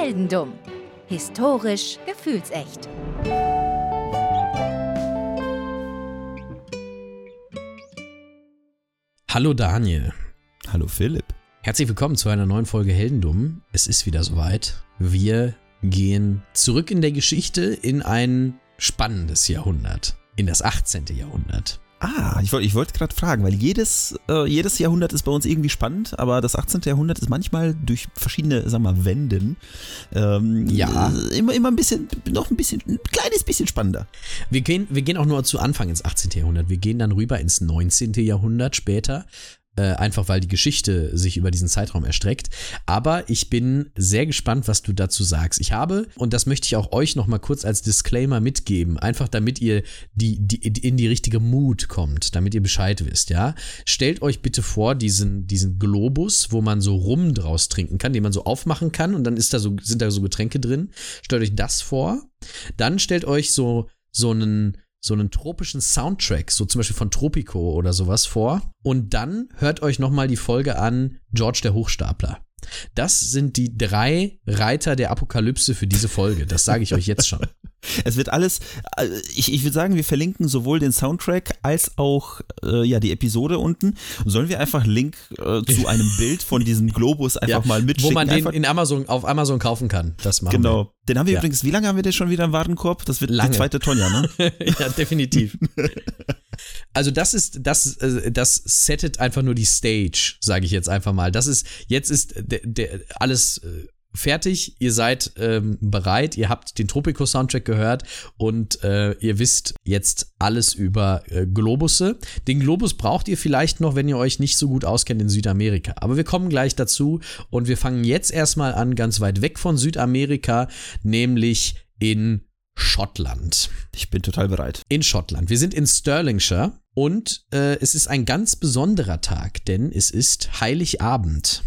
Heldendumm. Historisch gefühlsecht. Hallo Daniel. Hallo Philipp. Herzlich willkommen zu einer neuen Folge Heldendumm. Es ist wieder soweit. Wir gehen zurück in der Geschichte in ein spannendes Jahrhundert. In das 18. Jahrhundert. Ah, ich wollte ich wollt gerade fragen, weil jedes, äh, jedes Jahrhundert ist bei uns irgendwie spannend, aber das 18. Jahrhundert ist manchmal durch verschiedene, sagen wir mal, Wenden ähm, Ja. äh, immer, immer ein bisschen, noch ein bisschen, ein kleines bisschen spannender. Wir gehen, wir gehen auch nur zu Anfang ins 18. Jahrhundert. Wir gehen dann rüber ins 19. Jahrhundert später. Äh, einfach weil die Geschichte sich über diesen Zeitraum erstreckt. Aber ich bin sehr gespannt, was du dazu sagst. Ich habe, und das möchte ich auch euch nochmal kurz als Disclaimer mitgeben, einfach damit ihr die, die, in die richtige Mut kommt, damit ihr Bescheid wisst, ja. Stellt euch bitte vor, diesen, diesen Globus, wo man so Rum draus trinken kann, den man so aufmachen kann und dann ist da so, sind da so Getränke drin. Stellt euch das vor. Dann stellt euch so, so einen, so einen tropischen Soundtrack, so zum Beispiel von Tropico oder sowas vor. Und dann hört euch nochmal die Folge an George der Hochstapler. Das sind die drei Reiter der Apokalypse für diese Folge. Das sage ich euch jetzt schon. Es wird alles, äh, ich, ich würde sagen, wir verlinken sowohl den Soundtrack als auch äh, ja, die Episode unten. Sollen wir einfach Link äh, zu einem Bild von diesem Globus einfach mal mitschicken? Wo man den einfach, in Amazon, auf Amazon kaufen kann. Das machen genau. Den haben wir Ja. übrigens, wie lange haben wir den schon wieder im Warenkorb? Das wird Lange. die zweite Tonja, ne? wir. ja, definitiv. Also das ist, das, äh, das settet einfach nur die Stage, sage ich jetzt einfach mal. Das ist, jetzt ist der, der, alles äh, fertig, ihr seid ähm, bereit, ihr habt den Tropico-Soundtrack gehört und äh, ihr wisst jetzt alles über äh, Globusse. Den Globus braucht ihr vielleicht noch, wenn ihr euch nicht so gut auskennt in Südamerika. Aber wir kommen gleich dazu und wir fangen jetzt erstmal an, ganz weit weg von Südamerika, nämlich in Schottland Ich bin total bereit. in Schottland. Wir sind in Stirlingshire und äh, es ist ein ganz besonderer Tag, denn es ist Heiligabend.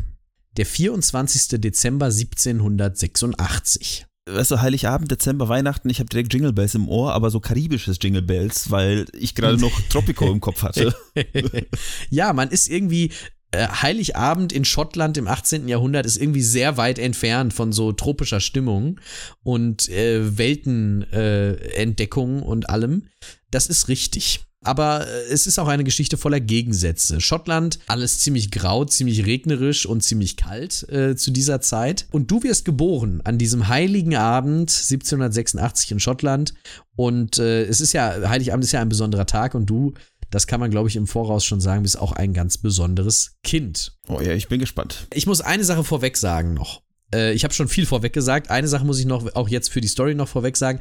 Der 24. Dezember 1786. weißt du, Heiligabend, Dezember, Weihnachten, ich habe direkt Jingle Bells im Ohr, aber so karibisches Jingle Bells, weil ich gerade noch Tropico im Kopf hatte. ja, man ist irgendwie. äh, Heiligabend in Schottland im 18. Jahrhundert ist irgendwie sehr weit entfernt von so tropischer Stimmung und äh, Weltenentdeckung äh, und allem. Das ist richtig. Aber äh, es ist auch eine Geschichte voller Gegensätze. Schottland, alles ziemlich grau, ziemlich regnerisch und ziemlich kalt äh, zu dieser Zeit. Und du wirst geboren an diesem heiligen Abend 1786 in Schottland. Und äh, es ist ja, Heiligabend ist ja ein besonderer Tag und du, das kann man glaube ich im Voraus schon sagen, bist auch ein ganz besonderes Kind. Oh ja, ich bin gespannt. Ich muss eine Sache vorweg sagen noch. Äh, ich habe schon viel vorweg gesagt. Eine Sache muss ich noch, auch jetzt für die Story noch vorweg sagen.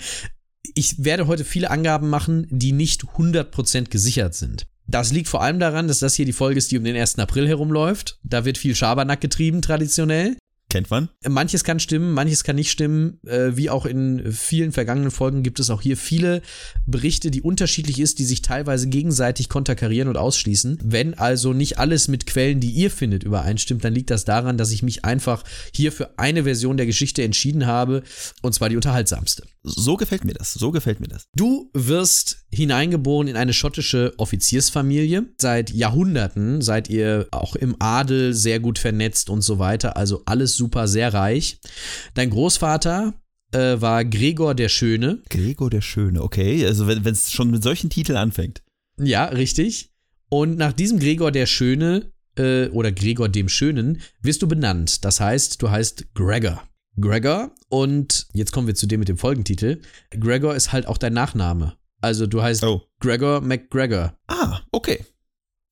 Ich werde heute viele Angaben machen, die nicht 100% gesichert sind. Das liegt vor allem daran, dass das hier die Folge ist, die um den 1. April herumläuft. Da wird viel Schabernack getrieben, traditionell. Kennt man? Manches kann stimmen, manches kann nicht stimmen. Äh, wie auch in vielen vergangenen Folgen gibt es auch hier viele Berichte, die unterschiedlich ist, die sich teilweise gegenseitig konterkarieren und ausschließen. Wenn also nicht alles mit Quellen, die ihr findet, übereinstimmt, dann liegt das daran, dass ich mich einfach hier für eine Version der Geschichte entschieden habe, und zwar die unterhaltsamste. So gefällt mir das. So gefällt mir das. Du wirst hineingeboren in eine schottische Offiziersfamilie. Seit Jahrhunderten seid ihr auch im Adel sehr gut vernetzt und so weiter. Also alles super, sehr reich. Dein Großvater äh, war Gregor der Schöne. Gregor der Schöne, okay. Also wenn es schon mit solchen Titeln anfängt. Ja, richtig. Und nach diesem Gregor der Schöne äh, oder Gregor dem Schönen wirst du benannt. Das heißt, du heißt Gregor. Gregor und jetzt kommen wir zu dem mit dem Folgentitel. Gregor ist halt auch dein Nachname. Also du heißt Oh. Gregor McGregor. Ah, okay.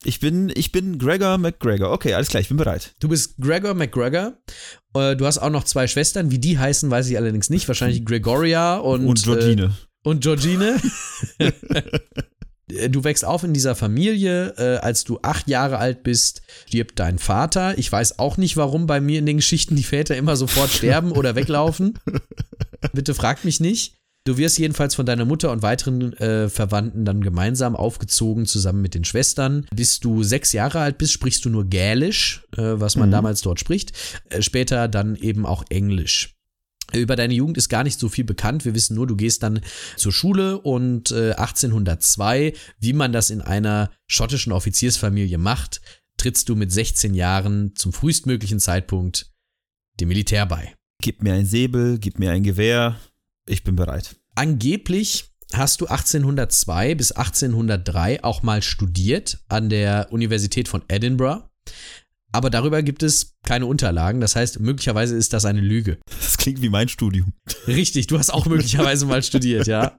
Ich bin, ich bin Gregor McGregor. Okay, alles klar, ich bin bereit. Du bist Gregor McGregor. Äh, du hast auch noch zwei Schwestern. Wie die heißen, weiß ich allerdings nicht. Wahrscheinlich Gregoria und, Und, Georgine. Äh, und Georgine. Du wächst auf in dieser Familie. Äh, als du acht Jahre alt bist, stirbt dein Vater. Ich weiß auch nicht, warum bei mir in den Geschichten die Väter immer sofort sterben oder weglaufen. Bitte fragt mich nicht. Du wirst jedenfalls von deiner Mutter und weiteren äh, Verwandten dann gemeinsam aufgezogen, zusammen mit den Schwestern. Bis du sechs Jahre alt bist, sprichst du nur Gälisch, äh, was man Mhm. damals dort spricht. Äh, später dann eben auch Englisch. Über deine Jugend ist gar nicht so viel bekannt. Wir wissen nur, du gehst dann zur Schule und äh, 1802, wie man das in einer schottischen Offiziersfamilie macht, trittst du mit 16 Jahren zum frühestmöglichen Zeitpunkt dem Militär bei. Gib mir ein Säbel, gib mir ein Gewehr, ich bin bereit. Angeblich hast du 1802 bis 1803 auch mal studiert an der Universität von Edinburgh. Aber darüber gibt es keine Unterlagen. Das heißt, möglicherweise ist das eine Lüge. Das klingt wie mein Studium. Richtig, du hast auch möglicherweise mal studiert, ja.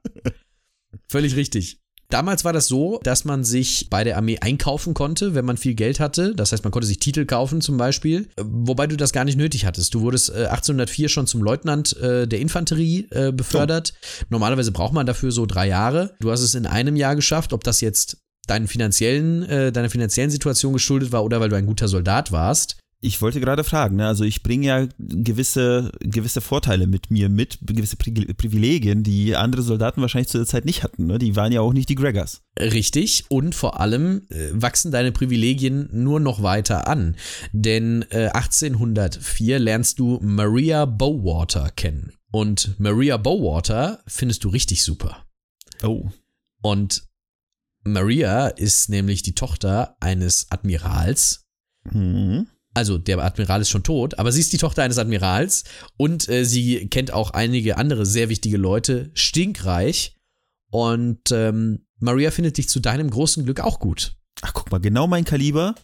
Völlig richtig. Damals war das so, dass man sich bei der Armee einkaufen konnte, wenn man viel Geld hatte. Das heißt, man konnte sich Titel kaufen zum Beispiel, wobei du das gar nicht nötig hattest. Du wurdest 1804 schon zum Leutnant äh, der Infanterie äh, befördert. Oh. Normalerweise braucht man dafür so drei Jahre. Du hast es in einem Jahr geschafft. Ob das jetzt deinen finanziellen, äh, deiner finanziellen Situation geschuldet war oder weil du ein guter Soldat warst, ich wollte gerade fragen, ne? also ich bringe ja gewisse, gewisse Vorteile mit mir mit, gewisse Privilegien, die andere Soldaten wahrscheinlich zu der Zeit nicht hatten. Ne? Die waren ja auch nicht die Gregors. Richtig, und vor allem äh, wachsen deine Privilegien nur noch weiter an. Denn äh, 1804 lernst du Maria Bowater kennen. Und Maria Bowater findest du richtig super. Oh. Und Maria ist nämlich die Tochter eines Admirals. Mhm also der Admiral ist schon tot, aber sie ist die Tochter eines Admirals und äh, sie kennt auch einige andere sehr wichtige Leute, stinkreich. Und ähm, Maria findet dich zu deinem großen Glück auch gut. Ach, guck mal, genau mein Kaliber.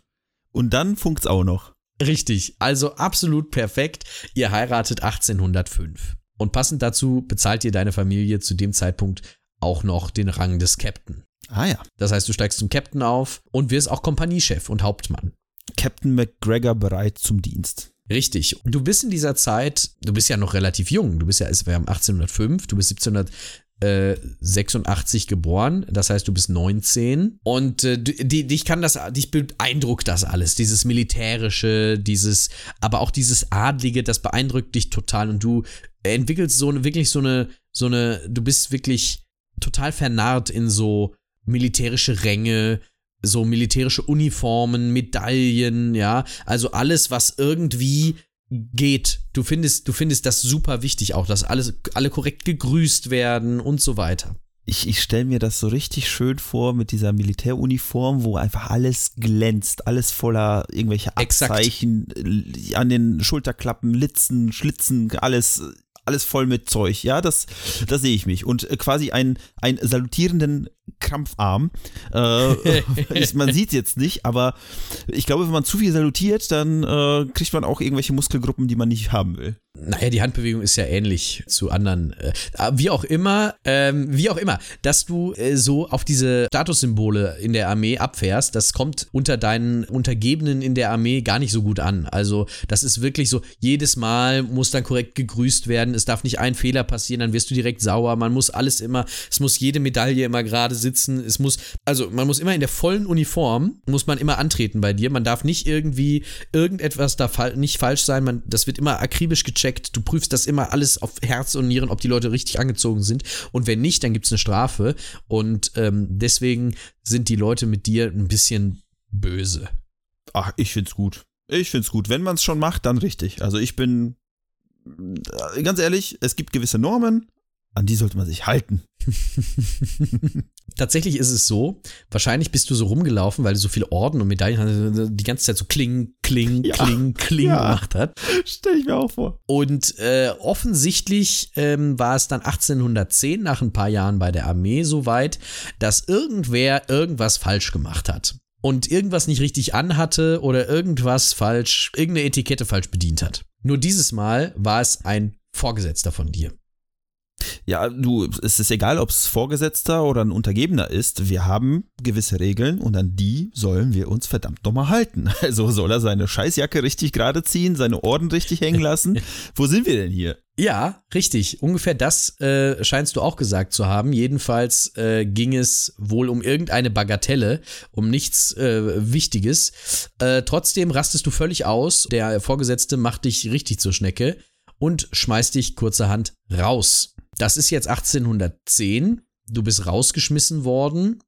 Und dann funkt's auch noch. Richtig, also absolut perfekt. Ihr heiratet 1805. Und passend dazu bezahlt dir deine Familie zu dem Zeitpunkt auch noch den Rang des Captain. Ah ja. Das heißt, du steigst zum Captain auf und wirst auch Kompaniechef und Hauptmann. Captain McGregor bereit zum Dienst. Richtig. Du bist in dieser Zeit, du bist ja noch relativ jung. Du bist ja, es war 1805, du bist 1786 geboren, das heißt, du bist 19 und äh, die, dich kann das, dich beeindruckt das alles, dieses militärische, dieses, aber auch dieses adlige, das beeindruckt dich total und du entwickelst so eine, wirklich so eine, so eine, du bist wirklich total vernarrt in so militärische Ränge, so militärische Uniformen, Medaillen, ja, also alles, was irgendwie geht. Du findest, du findest das super wichtig auch, dass alles, alle korrekt gegrüßt werden und so weiter. Ich, ich stelle mir das so richtig schön vor mit dieser Militäruniform, wo einfach alles glänzt, alles voller irgendwelche Abzeichen Exakt. an den Schulterklappen, Litzen, Schlitzen, alles alles voll mit Zeug. Ja, das, das sehe ich mich. Und äh, quasi einen, einen salutierenden Krampfarm. Äh, man sieht es jetzt nicht, aber ich glaube, wenn man zu viel salutiert, dann äh, kriegt man auch irgendwelche Muskelgruppen, die man nicht haben will. Naja, die Handbewegung ist ja ähnlich zu anderen. Äh, wie auch immer, ähm, wie auch immer, dass du äh, so auf diese Statussymbole in der Armee abfährst, das kommt unter deinen Untergebenen in der Armee gar nicht so gut an. Also, das ist wirklich so, jedes Mal muss dann korrekt gegrüßt werden, es darf nicht ein Fehler passieren, dann wirst du direkt sauer, man muss alles immer, es muss jede Medaille immer gerade sitzen. Es muss, also man muss immer in der vollen Uniform, muss man immer antreten bei dir. Man darf nicht irgendwie, irgendetwas da fa nicht falsch sein. Man, das wird immer akribisch gecheckt. Du prüfst das immer alles auf Herz und Nieren, ob die Leute richtig angezogen sind. Und wenn nicht, dann gibt es eine Strafe. Und ähm, deswegen sind die Leute mit dir ein bisschen böse. Ach, ich find's gut. Ich find's gut. Wenn man es schon macht, dann richtig. Also ich bin äh, ganz ehrlich, es gibt gewisse Normen, an die sollte man sich halten. Tatsächlich ist es so, wahrscheinlich bist du so rumgelaufen, weil du so viele Orden und Medaillen die ganze Zeit so kling, kling, ja, kling, kling ja. gemacht hat. Stell ich mir auch vor. Und äh, offensichtlich ähm, war es dann 1810, nach ein paar Jahren bei der Armee, so weit, dass irgendwer irgendwas falsch gemacht hat. Und irgendwas nicht richtig anhatte oder irgendwas falsch, irgendeine Etikette falsch bedient hat. Nur dieses Mal war es ein Vorgesetzter von dir. Ja, du, es ist egal, ob es Vorgesetzter oder ein Untergebener ist. Wir haben gewisse Regeln und an die sollen wir uns verdammt nochmal halten. Also soll er seine Scheißjacke richtig gerade ziehen, seine Orden richtig hängen lassen. Wo sind wir denn hier? Ja, richtig. Ungefähr das äh, scheinst du auch gesagt zu haben. Jedenfalls äh, ging es wohl um irgendeine Bagatelle, um nichts äh, Wichtiges. Äh, trotzdem rastest du völlig aus. Der Vorgesetzte macht dich richtig zur Schnecke und schmeißt dich kurzerhand raus. Das ist jetzt 1810. Du bist rausgeschmissen worden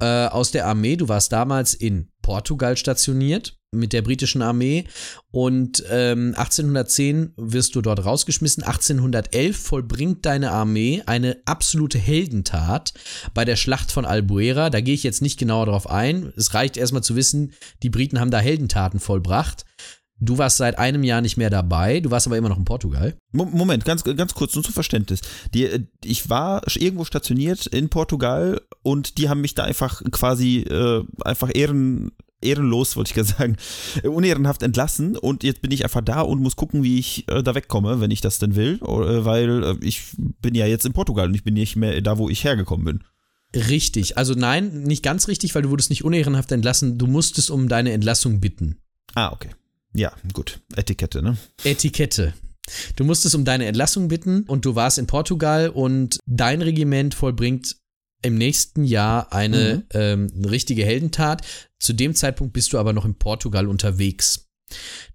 äh, aus der Armee. Du warst damals in Portugal stationiert mit der britischen Armee und ähm, 1810 wirst du dort rausgeschmissen. 1811 vollbringt deine Armee eine absolute Heldentat bei der Schlacht von Albuera. Da gehe ich jetzt nicht genauer drauf ein. Es reicht erstmal zu wissen, die Briten haben da Heldentaten vollbracht. Du warst seit einem Jahr nicht mehr dabei, du warst aber immer noch in Portugal. Moment, ganz, ganz kurz, nur zum Verständnis. Die, äh, ich war irgendwo stationiert in Portugal und die haben mich da einfach quasi äh, einfach ehren, ehrenlos, wollte ich gerade sagen, äh, unehrenhaft entlassen und jetzt bin ich einfach da und muss gucken, wie ich äh, da wegkomme, wenn ich das denn will, äh, weil äh, ich bin ja jetzt in Portugal und ich bin nicht mehr da, wo ich hergekommen bin. Richtig, also nein, nicht ganz richtig, weil du wurdest nicht unehrenhaft entlassen, du musstest um deine Entlassung bitten. Ah, okay. Ja, gut. Etikette, ne? Etikette. Du musstest um deine Entlassung bitten und du warst in Portugal und dein Regiment vollbringt im nächsten Jahr eine mhm. ähm, richtige Heldentat. Zu dem Zeitpunkt bist du aber noch in Portugal unterwegs.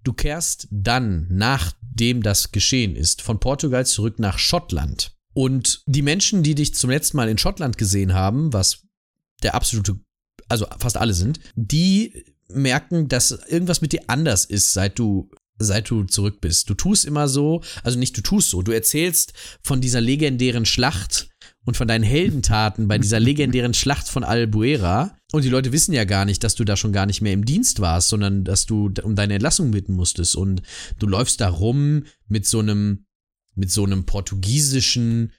Du kehrst dann, nachdem das geschehen ist, von Portugal zurück nach Schottland. Und die Menschen, die dich zum letzten Mal in Schottland gesehen haben, was der absolute, also fast alle sind, die merken, dass irgendwas mit dir anders ist, seit du seit du zurück bist. Du tust immer so, also nicht du tust so, du erzählst von dieser legendären Schlacht und von deinen Heldentaten bei dieser legendären Schlacht von Albuera. Und die Leute wissen ja gar nicht, dass du da schon gar nicht mehr im Dienst warst, sondern dass du um deine Entlassung bitten musstest. Und du läufst da rum mit so einem, mit so einem portugiesischen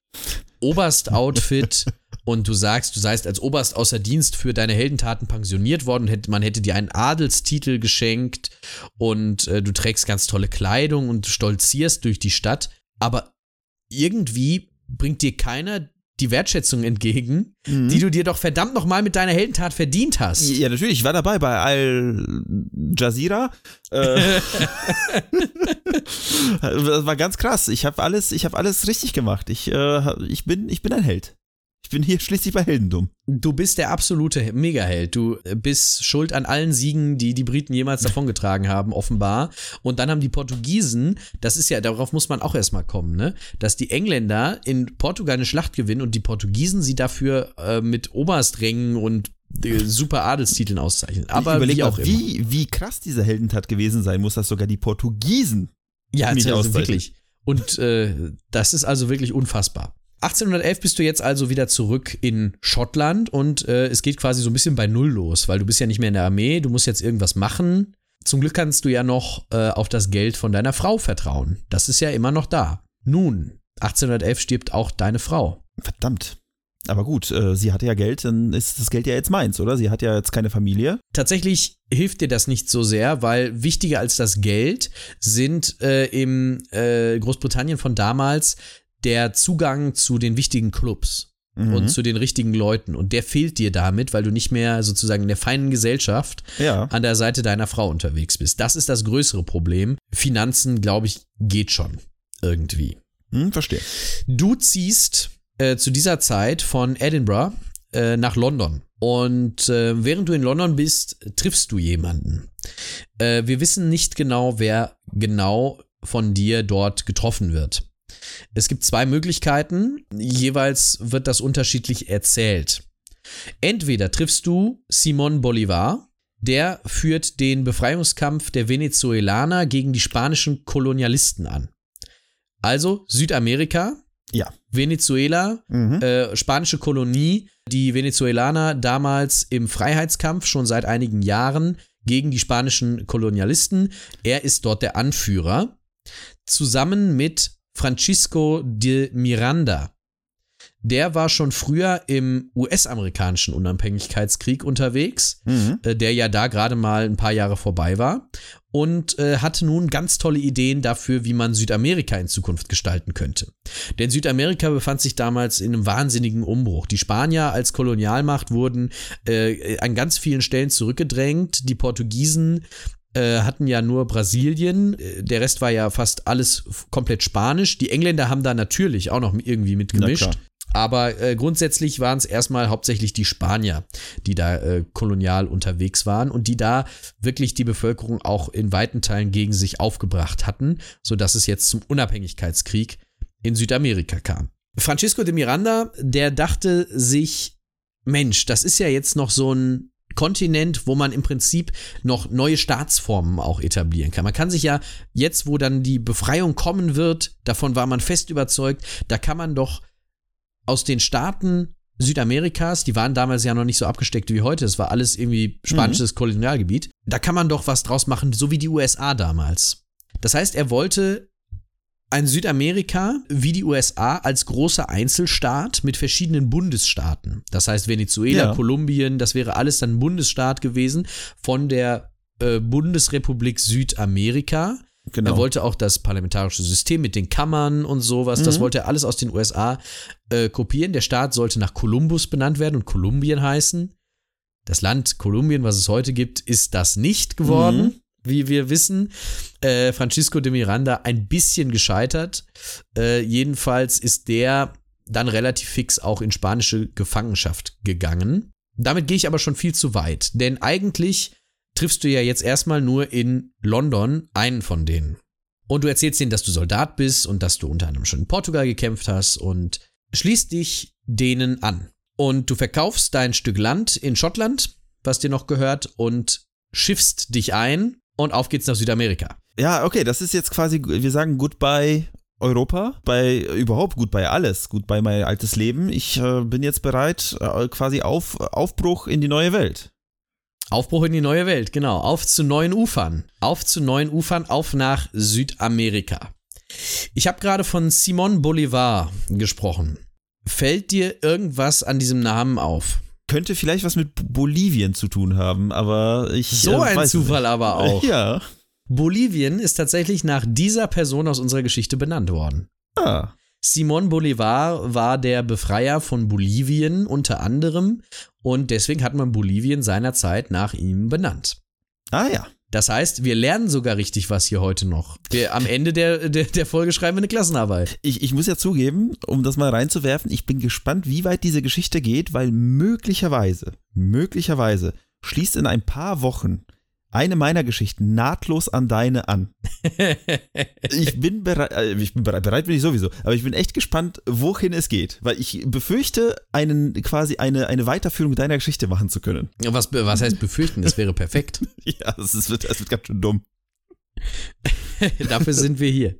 Oberst-Outfit und du sagst, du seist als Oberst außer Dienst für deine Heldentaten pensioniert worden, hätte, man hätte dir einen Adelstitel geschenkt und äh, du trägst ganz tolle Kleidung und stolzierst durch die Stadt, aber irgendwie bringt dir keiner die Wertschätzung entgegen, mhm. die du dir doch verdammt nochmal mit deiner Heldentat verdient hast. Ja, natürlich. Ich war dabei bei Al Jazeera. Äh, das war ganz krass. Ich habe alles, ich habe alles richtig gemacht. Ich, äh, ich bin, ich bin ein Held. Ich bin hier schließlich bei Heldendum. Du bist der absolute Megaheld. Du bist schuld an allen Siegen, die die Briten jemals davongetragen haben, offenbar. Und dann haben die Portugiesen, das ist ja, darauf muss man auch erstmal kommen, ne? Dass die Engländer in Portugal eine Schlacht gewinnen und die Portugiesen sie dafür äh, mit Obersträngen und äh, super Adelstiteln auszeichnen. Aber ich wie auch mal, Wie, wie krass diese Heldentat gewesen sein muss, dass sogar die Portugiesen ja, nicht also wirklich. Und äh, das ist also wirklich unfassbar. 1811 bist du jetzt also wieder zurück in Schottland und äh, es geht quasi so ein bisschen bei Null los, weil du bist ja nicht mehr in der Armee, du musst jetzt irgendwas machen. Zum Glück kannst du ja noch äh, auf das Geld von deiner Frau vertrauen. Das ist ja immer noch da. Nun, 1811 stirbt auch deine Frau. Verdammt. Aber gut, äh, sie hatte ja Geld, dann ist das Geld ja jetzt meins, oder? Sie hat ja jetzt keine Familie. Tatsächlich hilft dir das nicht so sehr, weil wichtiger als das Geld sind äh, im äh, Großbritannien von damals der Zugang zu den wichtigen Clubs mhm. und zu den richtigen Leuten. Und der fehlt dir damit, weil du nicht mehr sozusagen in der feinen Gesellschaft ja. an der Seite deiner Frau unterwegs bist. Das ist das größere Problem. Finanzen, glaube ich, geht schon irgendwie. Hm, verstehe. Du ziehst äh, zu dieser Zeit von Edinburgh äh, nach London. Und äh, während du in London bist, triffst du jemanden. Äh, wir wissen nicht genau, wer genau von dir dort getroffen wird. Es gibt zwei Möglichkeiten, jeweils wird das unterschiedlich erzählt. Entweder triffst du Simon Bolivar, der führt den Befreiungskampf der Venezuelaner gegen die spanischen Kolonialisten an. Also Südamerika, ja. Venezuela, mhm. äh, spanische Kolonie, die Venezuelaner damals im Freiheitskampf schon seit einigen Jahren gegen die spanischen Kolonialisten. Er ist dort der Anführer. Zusammen mit Francisco de Miranda. Der war schon früher im US-amerikanischen Unabhängigkeitskrieg unterwegs, mhm. äh, der ja da gerade mal ein paar Jahre vorbei war und äh, hatte nun ganz tolle Ideen dafür, wie man Südamerika in Zukunft gestalten könnte. Denn Südamerika befand sich damals in einem wahnsinnigen Umbruch. Die Spanier als Kolonialmacht wurden äh, an ganz vielen Stellen zurückgedrängt. Die Portugiesen äh, hatten ja nur Brasilien, äh, der Rest war ja fast alles komplett spanisch. Die Engländer haben da natürlich auch noch irgendwie mitgemischt. Aber äh, grundsätzlich waren es erstmal hauptsächlich die Spanier, die da äh, kolonial unterwegs waren und die da wirklich die Bevölkerung auch in weiten Teilen gegen sich aufgebracht hatten, sodass es jetzt zum Unabhängigkeitskrieg in Südamerika kam. Francisco de Miranda, der dachte sich, Mensch, das ist ja jetzt noch so ein Kontinent, wo man im Prinzip noch neue Staatsformen auch etablieren kann. Man kann sich ja jetzt, wo dann die Befreiung kommen wird, davon war man fest überzeugt, da kann man doch aus den Staaten Südamerikas, die waren damals ja noch nicht so abgesteckt wie heute, es war alles irgendwie spanisches mhm. Kolonialgebiet, da kann man doch was draus machen, so wie die USA damals. Das heißt, er wollte ein Südamerika wie die USA als großer Einzelstaat mit verschiedenen Bundesstaaten. Das heißt, Venezuela, ja. Kolumbien, das wäre alles dann Bundesstaat gewesen von der äh, Bundesrepublik Südamerika. Genau. Er wollte auch das parlamentarische System mit den Kammern und sowas, mhm. das wollte er alles aus den USA äh, kopieren. Der Staat sollte nach Kolumbus benannt werden und Kolumbien heißen. Das Land Kolumbien, was es heute gibt, ist das nicht geworden. Mhm wie wir wissen. Äh, Francisco de Miranda ein bisschen gescheitert. Äh, jedenfalls ist der dann relativ fix auch in spanische Gefangenschaft gegangen. Damit gehe ich aber schon viel zu weit, denn eigentlich triffst du ja jetzt erstmal nur in London einen von denen. Und du erzählst ihnen, dass du Soldat bist und dass du unter anderem schon in Portugal gekämpft hast und schließt dich denen an. Und du verkaufst dein Stück Land in Schottland, was dir noch gehört, und schiffst dich ein und auf geht's nach Südamerika. Ja, okay, das ist jetzt quasi, wir sagen Goodbye Europa, bei überhaupt gut bei alles, gut bei mein altes Leben. Ich äh, bin jetzt bereit, äh, quasi auf Aufbruch in die neue Welt. Aufbruch in die neue Welt, genau. Auf zu neuen Ufern. Auf zu neuen Ufern, auf nach Südamerika. Ich habe gerade von Simon Bolivar gesprochen. Fällt dir irgendwas an diesem Namen auf? Könnte vielleicht was mit Bolivien zu tun haben, aber ich. So äh, ein Zufall nicht. aber auch. Ja. Bolivien ist tatsächlich nach dieser Person aus unserer Geschichte benannt worden. Ah. Simon Bolivar war der Befreier von Bolivien unter anderem und deswegen hat man Bolivien seinerzeit nach ihm benannt. Ah ja. Das heißt, wir lernen sogar richtig was hier heute noch. Wir, am Ende der, der, der Folge schreiben wir eine Klassenarbeit. Ich, ich muss ja zugeben, um das mal reinzuwerfen, ich bin gespannt, wie weit diese Geschichte geht, weil möglicherweise, möglicherweise schließt in ein paar Wochen eine meiner Geschichten nahtlos an deine an. ich bin bereit, äh, ich bin bereit, bereit bin ich sowieso, aber ich bin echt gespannt, wohin es geht, weil ich befürchte, einen quasi eine, eine Weiterführung deiner Geschichte machen zu können. Was, was heißt befürchten? Das wäre perfekt. ja, das, ist, das wird ganz schön dumm. Dafür sind wir hier.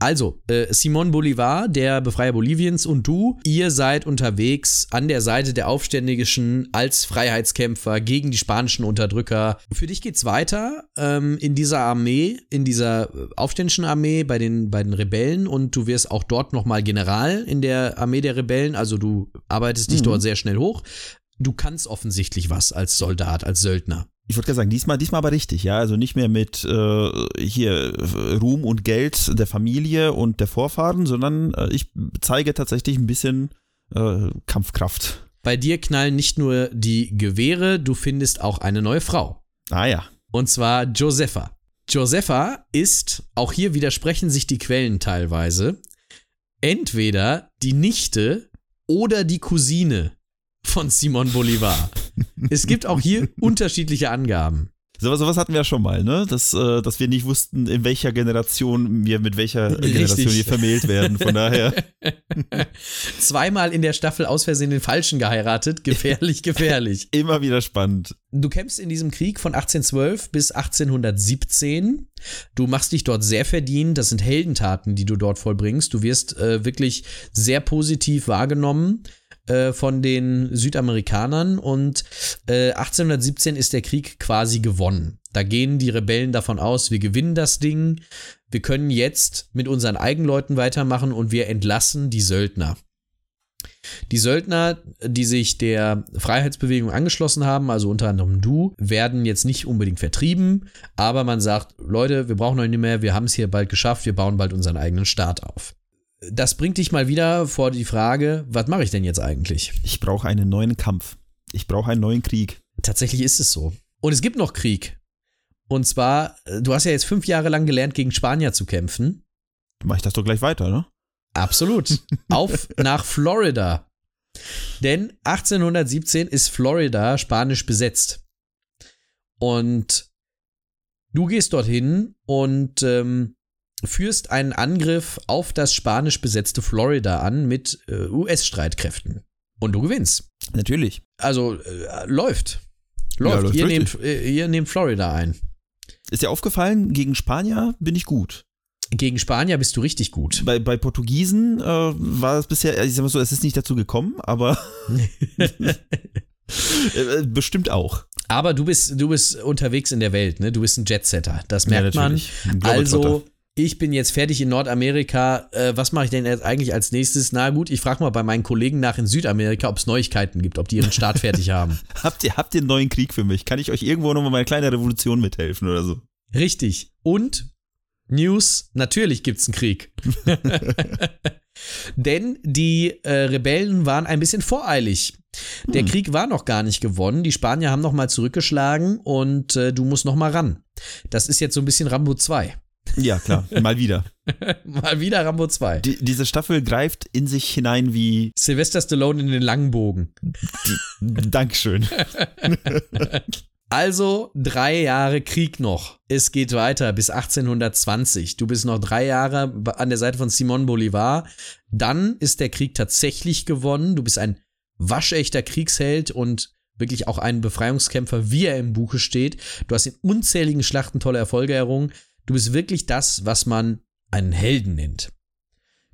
Also, äh, Simon Bolivar, der Befreier Boliviens und du, ihr seid unterwegs an der Seite der Aufständischen als Freiheitskämpfer gegen die spanischen Unterdrücker. Für dich geht's weiter ähm, in dieser Armee, in dieser äh, aufständischen Armee bei den, bei den Rebellen und du wirst auch dort nochmal General in der Armee der Rebellen, also du arbeitest dich mhm. dort sehr schnell hoch. Du kannst offensichtlich was als Soldat, als Söldner ich wollte gerade sagen, diesmal, diesmal aber richtig, ja. Also nicht mehr mit äh, hier Ruhm und Geld der Familie und der Vorfahren, sondern äh, ich zeige tatsächlich ein bisschen äh, Kampfkraft. Bei dir knallen nicht nur die Gewehre, du findest auch eine neue Frau. Ah ja. Und zwar Josefa. Josefa ist, auch hier widersprechen sich die Quellen teilweise, entweder die Nichte oder die Cousine von Simon Bolivar. es gibt auch hier unterschiedliche Angaben. So, sowas hatten wir ja schon mal, ne? Dass, äh, dass wir nicht wussten, in welcher Generation wir mit welcher Richtig. Generation wir vermählt werden. Von daher. Zweimal in der Staffel aus Versehen den Falschen geheiratet. Gefährlich, gefährlich. Immer wieder spannend. Du kämpfst in diesem Krieg von 1812 bis 1817. Du machst dich dort sehr verdient. Das sind Heldentaten, die du dort vollbringst. Du wirst äh, wirklich sehr positiv wahrgenommen. Äh, von den Südamerikanern und äh, 1817 ist der Krieg quasi gewonnen. Da gehen die Rebellen davon aus, wir gewinnen das Ding, wir können jetzt mit unseren Eigenleuten weitermachen und wir entlassen die Söldner. Die Söldner, die sich der Freiheitsbewegung angeschlossen haben, also unter anderem du, werden jetzt nicht unbedingt vertrieben, aber man sagt, Leute, wir brauchen euch nicht mehr, wir haben es hier bald geschafft, wir bauen bald unseren eigenen Staat auf das bringt dich mal wieder vor die Frage, was mache ich denn jetzt eigentlich? Ich brauche einen neuen Kampf. Ich brauche einen neuen Krieg. Tatsächlich ist es so. Und es gibt noch Krieg. Und zwar, äh, du hast ja jetzt fünf Jahre lang gelernt, gegen Spanier zu kämpfen. Mach ich das doch gleich weiter, ne? Absolut. Auf nach Florida. Denn 1817 ist Florida spanisch besetzt. Und du gehst dorthin und ähm, führst einen Angriff auf das spanisch besetzte Florida an mit äh, US-Streitkräften. Und du gewinnst. Natürlich. Also äh, läuft. Läuft. Ja, läuft ihr, nehmt, äh, ihr nehmt Florida ein. Ist dir aufgefallen, gegen Spanier bin ich gut. Gegen Spanier bist du richtig gut. Bei, bei Portugiesen äh, war es bisher, ich sag mal so, es ist nicht dazu gekommen, aber äh, bestimmt auch. Aber du bist, du bist unterwegs in der Welt, ne? Du bist ein Jetsetter. Das merkt ja, man. Also, ich bin jetzt fertig in Nordamerika. Äh, was mache ich denn jetzt eigentlich als nächstes? Na gut, ich frage mal bei meinen Kollegen nach in Südamerika, ob es Neuigkeiten gibt, ob die ihren Start fertig haben. habt, ihr, habt ihr einen neuen Krieg für mich? Kann ich euch irgendwo nochmal meine kleine Revolution mithelfen oder so? Richtig. Und News, natürlich gibt es einen Krieg. Denn die äh, Rebellen waren ein bisschen voreilig. Der hm. Krieg war noch gar nicht gewonnen. Die Spanier haben noch mal zurückgeschlagen und äh, du musst noch mal ran. Das ist jetzt so ein bisschen Rambo 2. Ja, klar, mal wieder. mal wieder Rambo 2. Die, diese Staffel greift in sich hinein wie Sylvester Stallone in den langen Bogen. Dankeschön. Also drei Jahre Krieg noch. Es geht weiter bis 1820. Du bist noch drei Jahre an der Seite von Simon Bolivar. Dann ist der Krieg tatsächlich gewonnen. Du bist ein waschechter Kriegsheld und wirklich auch ein Befreiungskämpfer, wie er im Buche steht. Du hast in unzähligen Schlachten tolle Erfolge errungen. Du bist wirklich das, was man einen Helden nennt.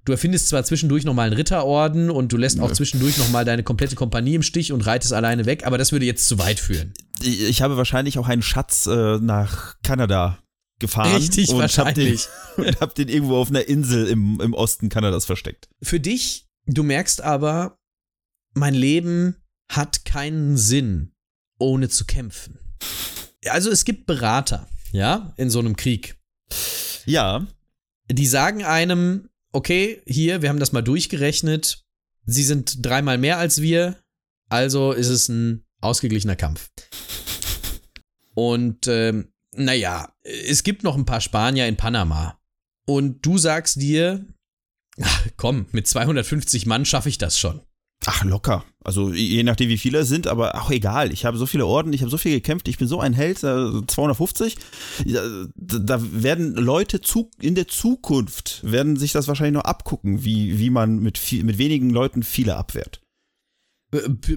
Du erfindest zwar zwischendurch nochmal einen Ritterorden und du lässt auch zwischendurch nochmal deine komplette Kompanie im Stich und reitest alleine weg, aber das würde jetzt zu weit führen. Ich habe wahrscheinlich auch einen Schatz äh, nach Kanada gefahren. Richtig, und wahrscheinlich. Hab den, und hab den irgendwo auf einer Insel im, im Osten Kanadas versteckt. Für dich, du merkst aber, mein Leben hat keinen Sinn, ohne zu kämpfen. Also es gibt Berater, ja, in so einem Krieg. Ja. Die sagen einem, okay, hier, wir haben das mal durchgerechnet. Sie sind dreimal mehr als wir, also ist es ein ausgeglichener Kampf. Und ähm, naja, es gibt noch ein paar Spanier in Panama. Und du sagst dir, ach, komm, mit 250 Mann schaffe ich das schon. Ach, locker. Also je nachdem, wie viele es sind, aber auch egal. Ich habe so viele Orden, ich habe so viel gekämpft, ich bin so ein Held, 250. Da werden Leute zu, in der Zukunft, werden sich das wahrscheinlich noch abgucken, wie, wie man mit, viel, mit wenigen Leuten viele abwehrt.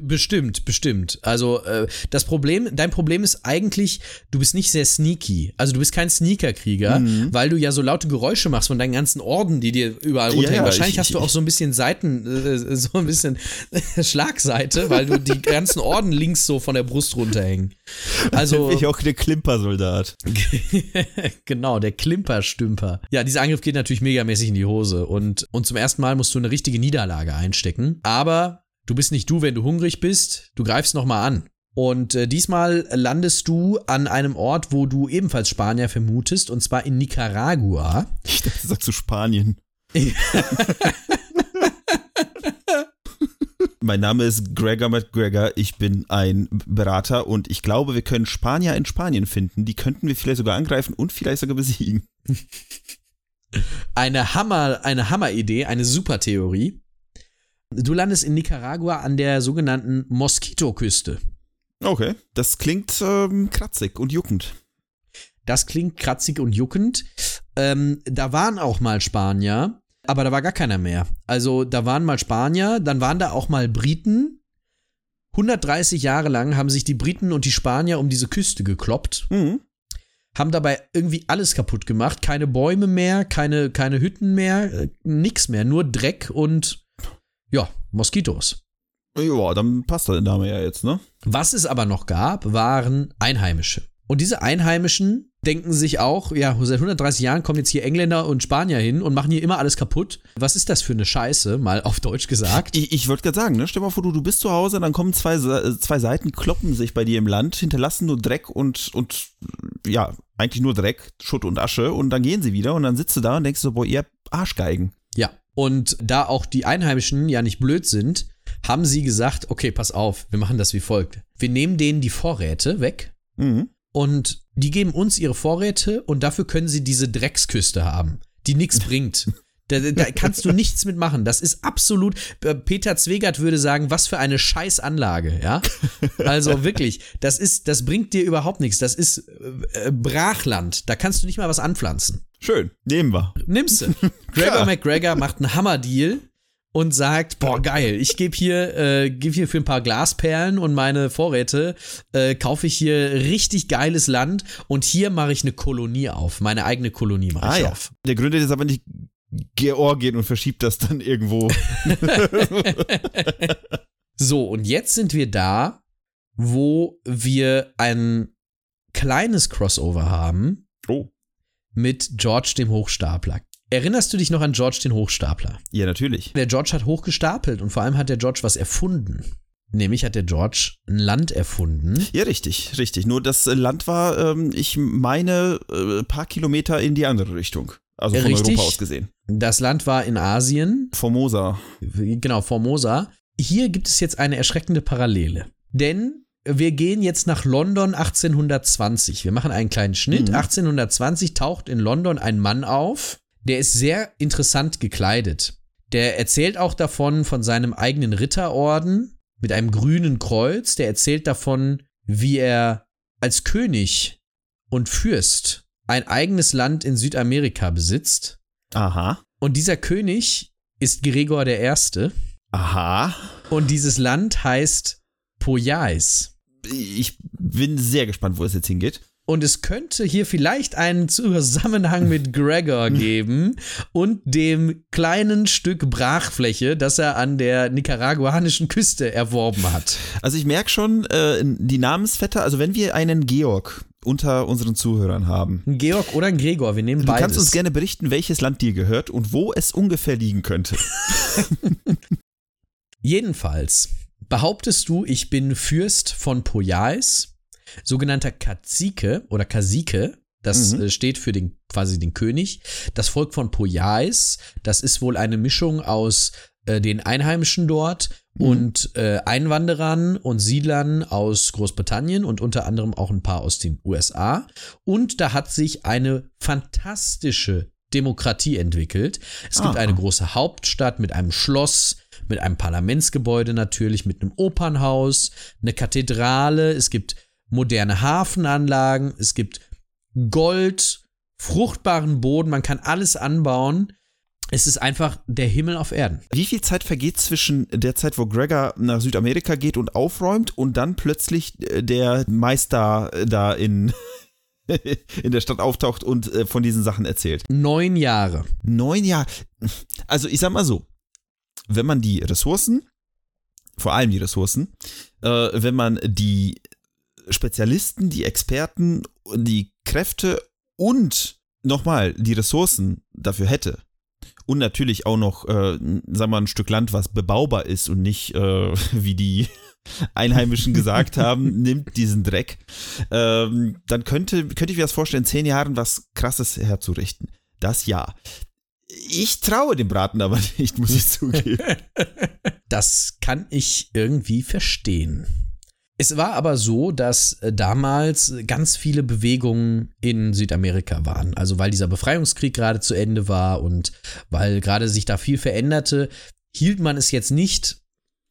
Bestimmt, bestimmt. Also äh, das Problem, dein Problem ist eigentlich, du bist nicht sehr sneaky. Also du bist kein Sneaker-Krieger, mhm. weil du ja so laute Geräusche machst von deinen ganzen Orden, die dir überall runterhängen. Ja, Wahrscheinlich ich, hast du auch so ein bisschen Seiten, äh, so ein bisschen Schlagseite, weil du die ganzen Orden links so von der Brust runterhängen. Also ich auch der Klimpersoldat. genau, der Klimperstümper. Ja, dieser Angriff geht natürlich megamäßig in die Hose und und zum ersten Mal musst du eine richtige Niederlage einstecken. Aber Du bist nicht du, wenn du hungrig bist. Du greifst nochmal an. Und äh, diesmal landest du an einem Ort, wo du ebenfalls Spanier vermutest, und zwar in Nicaragua. Ich dachte, du sagst du Spanien. mein Name ist Gregor McGregor, ich bin ein Berater und ich glaube, wir können Spanier in Spanien finden. Die könnten wir vielleicht sogar angreifen und vielleicht sogar besiegen. Eine Hammer, eine Hammeridee, eine Supertheorie. Du landest in Nicaragua an der sogenannten Moskitoküste. Okay, das klingt ähm, kratzig und juckend. Das klingt kratzig und juckend. Ähm, da waren auch mal Spanier, aber da war gar keiner mehr. Also da waren mal Spanier, dann waren da auch mal Briten. 130 Jahre lang haben sich die Briten und die Spanier um diese Küste gekloppt. Mhm. Haben dabei irgendwie alles kaputt gemacht. Keine Bäume mehr, keine, keine Hütten mehr, äh, nix mehr. Nur Dreck und ja, Moskitos. Ja, dann passt der Name ja jetzt, ne? Was es aber noch gab, waren Einheimische. Und diese Einheimischen denken sich auch, ja, seit 130 Jahren kommen jetzt hier Engländer und Spanier hin und machen hier immer alles kaputt. Was ist das für eine Scheiße, mal auf Deutsch gesagt? Ich, ich wollte gerade sagen, ne? Stell mal vor, du, du bist zu Hause, dann kommen zwei, zwei Seiten, kloppen sich bei dir im Land, hinterlassen nur Dreck und, und ja, eigentlich nur Dreck, Schutt und Asche und dann gehen sie wieder und dann sitzt du da und denkst so, boah, ihr Arschgeigen. Ja, und da auch die Einheimischen ja nicht blöd sind, haben sie gesagt, okay, pass auf, wir machen das wie folgt. Wir nehmen denen die Vorräte weg mhm. und die geben uns ihre Vorräte und dafür können sie diese Drecksküste haben, die nichts bringt. Da, da, kannst du nichts mitmachen. Das ist absolut. Äh, Peter Zwegert würde sagen, was für eine Scheißanlage, ja. Also wirklich, das ist, das bringt dir überhaupt nichts. Das ist äh, Brachland. Da kannst du nicht mal was anpflanzen. Schön, nehmen wir. Nimmst du. Gregor McGregor macht einen Hammer-Deal und sagt, boah, geil, ich gebe hier, äh, gebe hier für ein paar Glasperlen und meine Vorräte, äh, kaufe ich hier richtig geiles Land und hier mache ich eine Kolonie auf, meine eigene Kolonie mache ah, ich ja. auf. Der gründet jetzt aber nicht Georgien und verschiebt das dann irgendwo. so, und jetzt sind wir da, wo wir ein kleines Crossover haben. Oh. Mit George dem Hochstapler. Erinnerst du dich noch an George den Hochstapler? Ja, natürlich. Der George hat hochgestapelt und vor allem hat der George was erfunden. Nämlich hat der George ein Land erfunden. Ja, richtig, richtig. Nur das Land war, ähm, ich meine, ein äh, paar Kilometer in die andere Richtung. Also von richtig. Europa aus gesehen. Das Land war in Asien. Formosa. Genau, Formosa. Hier gibt es jetzt eine erschreckende Parallele. Denn wir gehen jetzt nach London 1820. Wir machen einen kleinen Schnitt. Mhm. 1820 taucht in London ein Mann auf, der ist sehr interessant gekleidet. Der erzählt auch davon, von seinem eigenen Ritterorden mit einem grünen Kreuz. Der erzählt davon, wie er als König und Fürst ein eigenes Land in Südamerika besitzt. Aha. Und dieser König ist Gregor I. Aha. Und dieses Land heißt Poyais. Ich bin sehr gespannt, wo es jetzt hingeht. Und es könnte hier vielleicht einen Zusammenhang mit Gregor geben und dem kleinen Stück Brachfläche, das er an der nicaraguanischen Küste erworben hat. Also ich merke schon, äh, die Namensvetter, also wenn wir einen Georg unter unseren Zuhörern haben. Ein Georg oder ein Gregor, wir nehmen beides. Du kannst uns gerne berichten, welches Land dir gehört und wo es ungefähr liegen könnte. Jedenfalls behauptest du, ich bin Fürst von Poyais sogenannter Kazike oder Kasike. Das mhm. Äh, steht für den quasi den König. Das Volk von Poyais, das ist wohl eine Mischung aus äh, den Einheimischen dort. Und äh, Einwanderern und Siedlern aus Großbritannien und unter anderem auch ein paar aus den USA. Und da hat sich eine fantastische Demokratie entwickelt. Es gibt ah. eine große Hauptstadt mit einem Schloss, mit einem Parlamentsgebäude natürlich, mit einem Opernhaus, eine Kathedrale. Es gibt moderne Hafenanlagen, es gibt Gold, fruchtbaren Boden, man kann alles anbauen. Es ist einfach der Himmel auf Erden. Wie viel Zeit vergeht zwischen der Zeit, wo Gregor nach Südamerika geht und aufräumt und dann plötzlich äh, der Meister äh, da in, in der Stadt auftaucht und äh, von diesen Sachen erzählt? Neun Jahre. Neun Jahre. Also ich sag mal so, wenn man die Ressourcen, vor allem die Ressourcen, wenn man die Spezialisten, die Experten, die Kräfte und nochmal die Ressourcen dafür hätte. Und natürlich auch noch, äh, sagen wir mal, ein Stück Land, was bebaubar ist und nicht, äh, wie die Einheimischen gesagt haben, nimmt diesen Dreck. Ähm, dann könnte, könnte ich mir das vorstellen, in zehn Jahren was Krasses herzurichten. Das ja. Ich traue dem Braten aber nicht, muss ich zugeben. Das kann ich irgendwie verstehen. Es war aber so, dass äh, damals ganz viele Bewegungen in Südamerika waren. Also weil dieser Befreiungskrieg gerade zu Ende war und weil gerade sich da viel veränderte, hielt man es jetzt nicht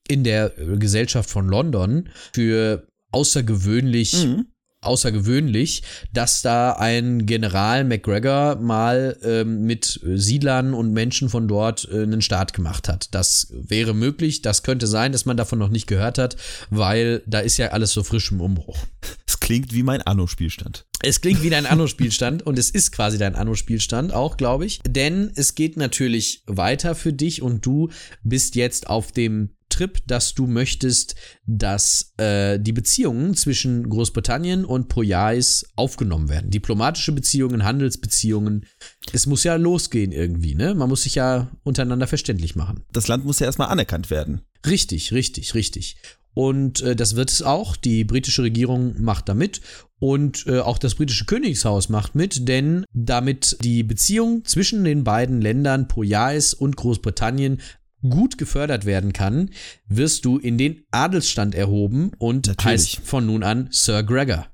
in der äh, Gesellschaft von London für außergewöhnlich mhm außergewöhnlich, dass da ein General McGregor mal ähm, mit Siedlern und Menschen von dort äh, einen Start gemacht hat. Das wäre möglich, das könnte sein, dass man davon noch nicht gehört hat, weil da ist ja alles so frisch im Umbruch. Es klingt wie mein Anno-Spielstand. Es klingt wie dein Anno-Spielstand und es ist quasi dein Anno-Spielstand auch, glaube ich. Denn es geht natürlich weiter für dich und du bist jetzt auf dem Trip, dass du möchtest, dass äh, die Beziehungen zwischen Großbritannien und Poyais aufgenommen werden. Diplomatische Beziehungen, Handelsbeziehungen. Es muss ja losgehen irgendwie, ne? Man muss sich ja untereinander verständlich machen. Das Land muss ja erstmal anerkannt werden. Richtig, richtig, richtig. Und äh, das wird es auch. Die britische Regierung macht da mit und äh, auch das britische Königshaus macht mit, denn damit die Beziehung zwischen den beiden Ländern Poyais und Großbritannien gut gefördert werden kann, wirst du in den Adelsstand erhoben und Natürlich. heißt von nun an Sir Gregor.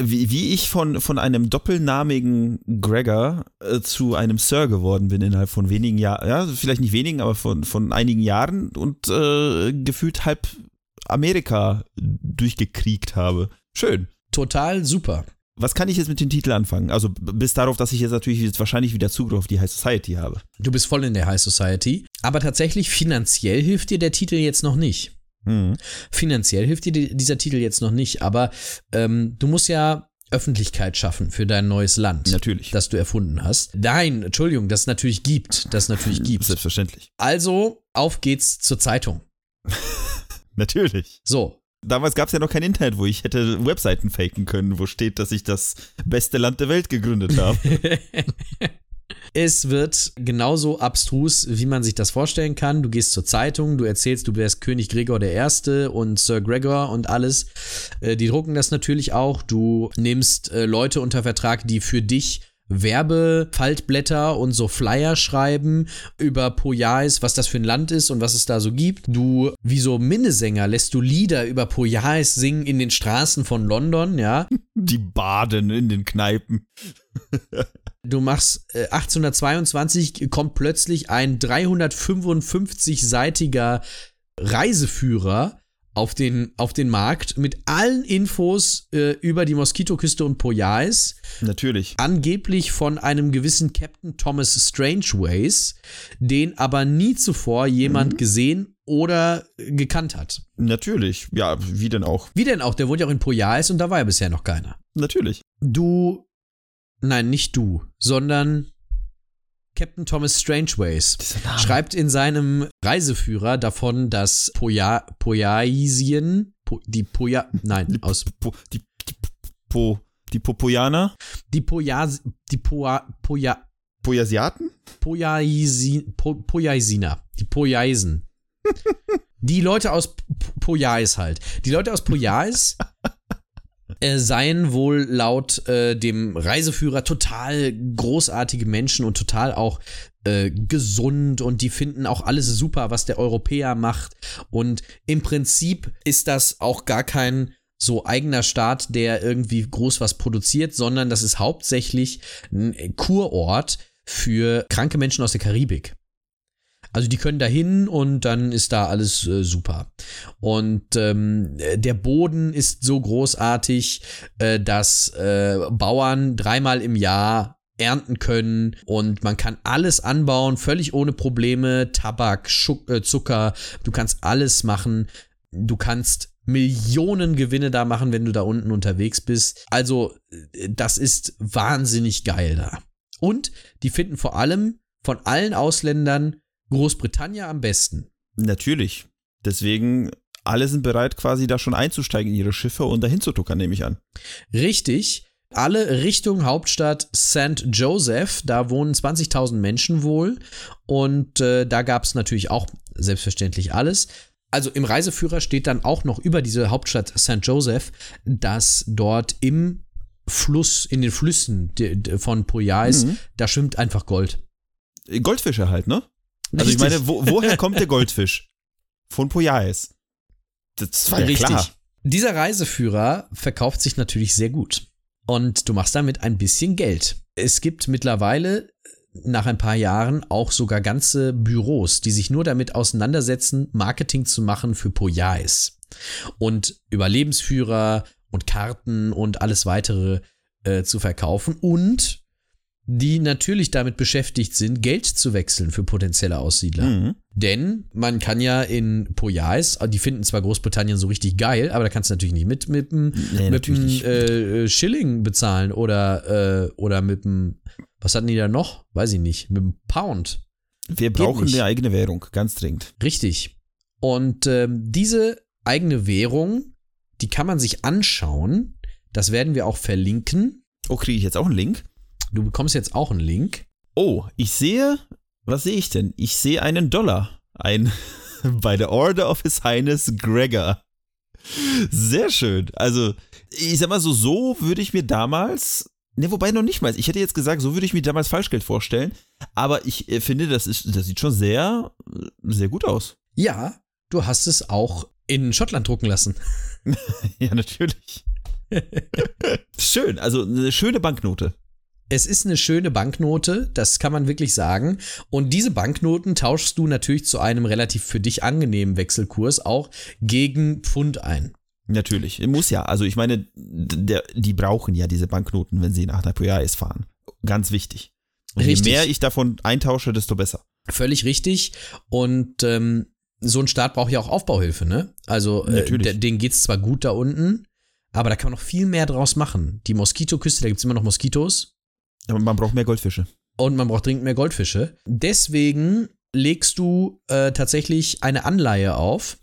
Wie, wie ich von, von einem doppelnamigen Gregor äh, zu einem Sir geworden bin innerhalb von wenigen Jahren, ja, vielleicht nicht wenigen, aber von, von einigen Jahren und äh, gefühlt halb Amerika durchgekriegt habe. Schön. Total super. Was kann ich jetzt mit dem Titel anfangen? Also bis darauf, dass ich jetzt natürlich jetzt wahrscheinlich wieder Zugriff auf die High Society habe. Du bist voll in der High Society, aber tatsächlich finanziell hilft dir der Titel jetzt noch nicht. Mhm. Finanziell hilft dir dieser Titel jetzt noch nicht, aber ähm, du musst ja Öffentlichkeit schaffen für dein neues Land. Natürlich. Das du erfunden hast. Nein, Entschuldigung, das natürlich gibt. Das natürlich gibt. Selbstverständlich. Also, auf geht's zur Zeitung. natürlich. So. Damals gab es ja noch kein Internet, wo ich hätte Webseiten faken können, wo steht, dass ich das beste Land der Welt gegründet habe. Es wird genauso abstrus, wie man sich das vorstellen kann. Du gehst zur Zeitung, du erzählst, du wärst König Gregor I. und Sir Gregor und alles. Äh, die drucken das natürlich auch. Du nimmst äh, Leute unter Vertrag, die für dich Werbefaltblätter und so Flyer schreiben über Poyais, was das für ein Land ist und was es da so gibt. Du, wie so Minnesänger, lässt du Lieder über Poyais singen in den Straßen von London, ja. Die baden in den Kneipen. Du machst äh, 1822 kommt plötzlich ein 355-seitiger Reiseführer auf den, auf den Markt mit allen Infos äh, über die Moskitoküste und Poyais. Natürlich. Angeblich von einem gewissen Captain Thomas Strangeways, den aber nie zuvor jemand mhm. gesehen oder gekannt hat. Natürlich. Ja, wie denn auch? Wie denn auch? Der wohnt ja auch in Poyais und da war ja bisher noch keiner. Natürlich. Du nein, nicht du, sondern Captain Thomas Strangeways schreibt in seinem Reiseführer davon, dass Poja, Pojaisien, po, die Poja, nein, die, aus po, die, die, po, die Popoyaner, die Pojas, die Poja, Poja, Pojasiaten, Pojaisin, po, Pojaisiner, die Pojaisen, die Leute aus Pojais halt, die Leute aus Pojais äh, seien wohl laut äh, dem Reiseführer total großartige Menschen und total auch äh, gesund und die finden auch alles super, was der Europäer macht. Und im Prinzip ist das auch gar kein so eigener Staat, der irgendwie groß was produziert, sondern das ist hauptsächlich ein Kurort für kranke Menschen aus der Karibik. Also die können da hin und dann ist da alles äh, super. Und ähm, der Boden ist so großartig, äh, dass äh, Bauern dreimal im Jahr ernten können und man kann alles anbauen, völlig ohne Probleme. Tabak, Schuck, äh, Zucker, du kannst alles machen. Du kannst Millionen Gewinne da machen, wenn du da unten unterwegs bist. Also, äh, das ist wahnsinnig geil da. Und die finden vor allem von allen Ausländern Großbritannien am besten. Natürlich. Deswegen, alle sind bereit, quasi da schon einzusteigen in ihre Schiffe und dahin zu tuckern, nehme ich an. Richtig. Alle Richtung Hauptstadt St. Joseph, da wohnen 20.000 Menschen wohl. Und äh, da gab es natürlich auch selbstverständlich alles. Also im Reiseführer steht dann auch noch über diese Hauptstadt St. Joseph, dass dort im Fluss, in den Flüssen von Poyais, mhm. da schwimmt einfach Gold. Goldfische halt, ne? Also ich meine, wo, woher kommt der Goldfisch? Von Poyais. Das war ja Richtig. klar. Dieser Reiseführer verkauft sich natürlich sehr gut. Und du machst damit ein bisschen Geld. Es gibt mittlerweile nach ein paar Jahren auch sogar ganze Büros, die sich nur damit auseinandersetzen, Marketing zu machen für Poyais. Und Überlebensführer und Karten und alles weitere äh, zu verkaufen. Und die natürlich damit beschäftigt sind, Geld zu wechseln für potenzielle Aussiedler. Mhm. Denn man kann ja in Poyais, die finden zwar Großbritannien so richtig geil, aber da kannst du natürlich nicht mit, mit einem nee, mit einem äh, Schilling bezahlen oder, äh, oder mit einem, was hatten die da noch? Weiß ich nicht, mit einem Pound. Wir brauchen eine eigene Währung, ganz dringend. Richtig. Und ähm, diese eigene Währung, die kann man sich anschauen. Das werden wir auch verlinken. Oh, kriege ich jetzt auch einen Link? Du bekommst jetzt auch einen Link. Oh, ich sehe, was sehe ich denn? Ich sehe einen Dollar. Ein bei der Order of His Highness Gregor. Sehr schön. Also, ich sag mal so, so würde ich mir damals, ne, wobei noch nicht mal. Ich hätte jetzt gesagt, so würde ich mir damals Falschgeld vorstellen. Aber ich äh, finde, das ist, das sieht schon sehr, sehr gut aus. Ja, du hast es auch in Schottland drucken lassen. ja, natürlich. Schön, also eine schöne Banknote. Es ist eine schöne Banknote, das kann man wirklich sagen. Und diese Banknoten tauschst du natürlich zu einem relativ für dich angenehmen Wechselkurs auch gegen Pfund ein. Natürlich, muss ja. Also ich meine, der, die brauchen ja diese Banknoten, wenn sie nach Napoleais fahren. Ganz wichtig. Und Richtig. je mehr ich davon eintausche, desto besser. Völlig richtig. Und ähm, so ein Staat braucht ja auch Aufbauhilfe, ne? Also äh, denen geht's zwar gut da unten, aber da kann man noch viel mehr draus machen. Die Moskitoküste, da gibt's immer noch Moskitos. Aber man braucht mehr Goldfische. Und man braucht dringend mehr Goldfische. Deswegen legst du äh, tatsächlich eine Anleihe auf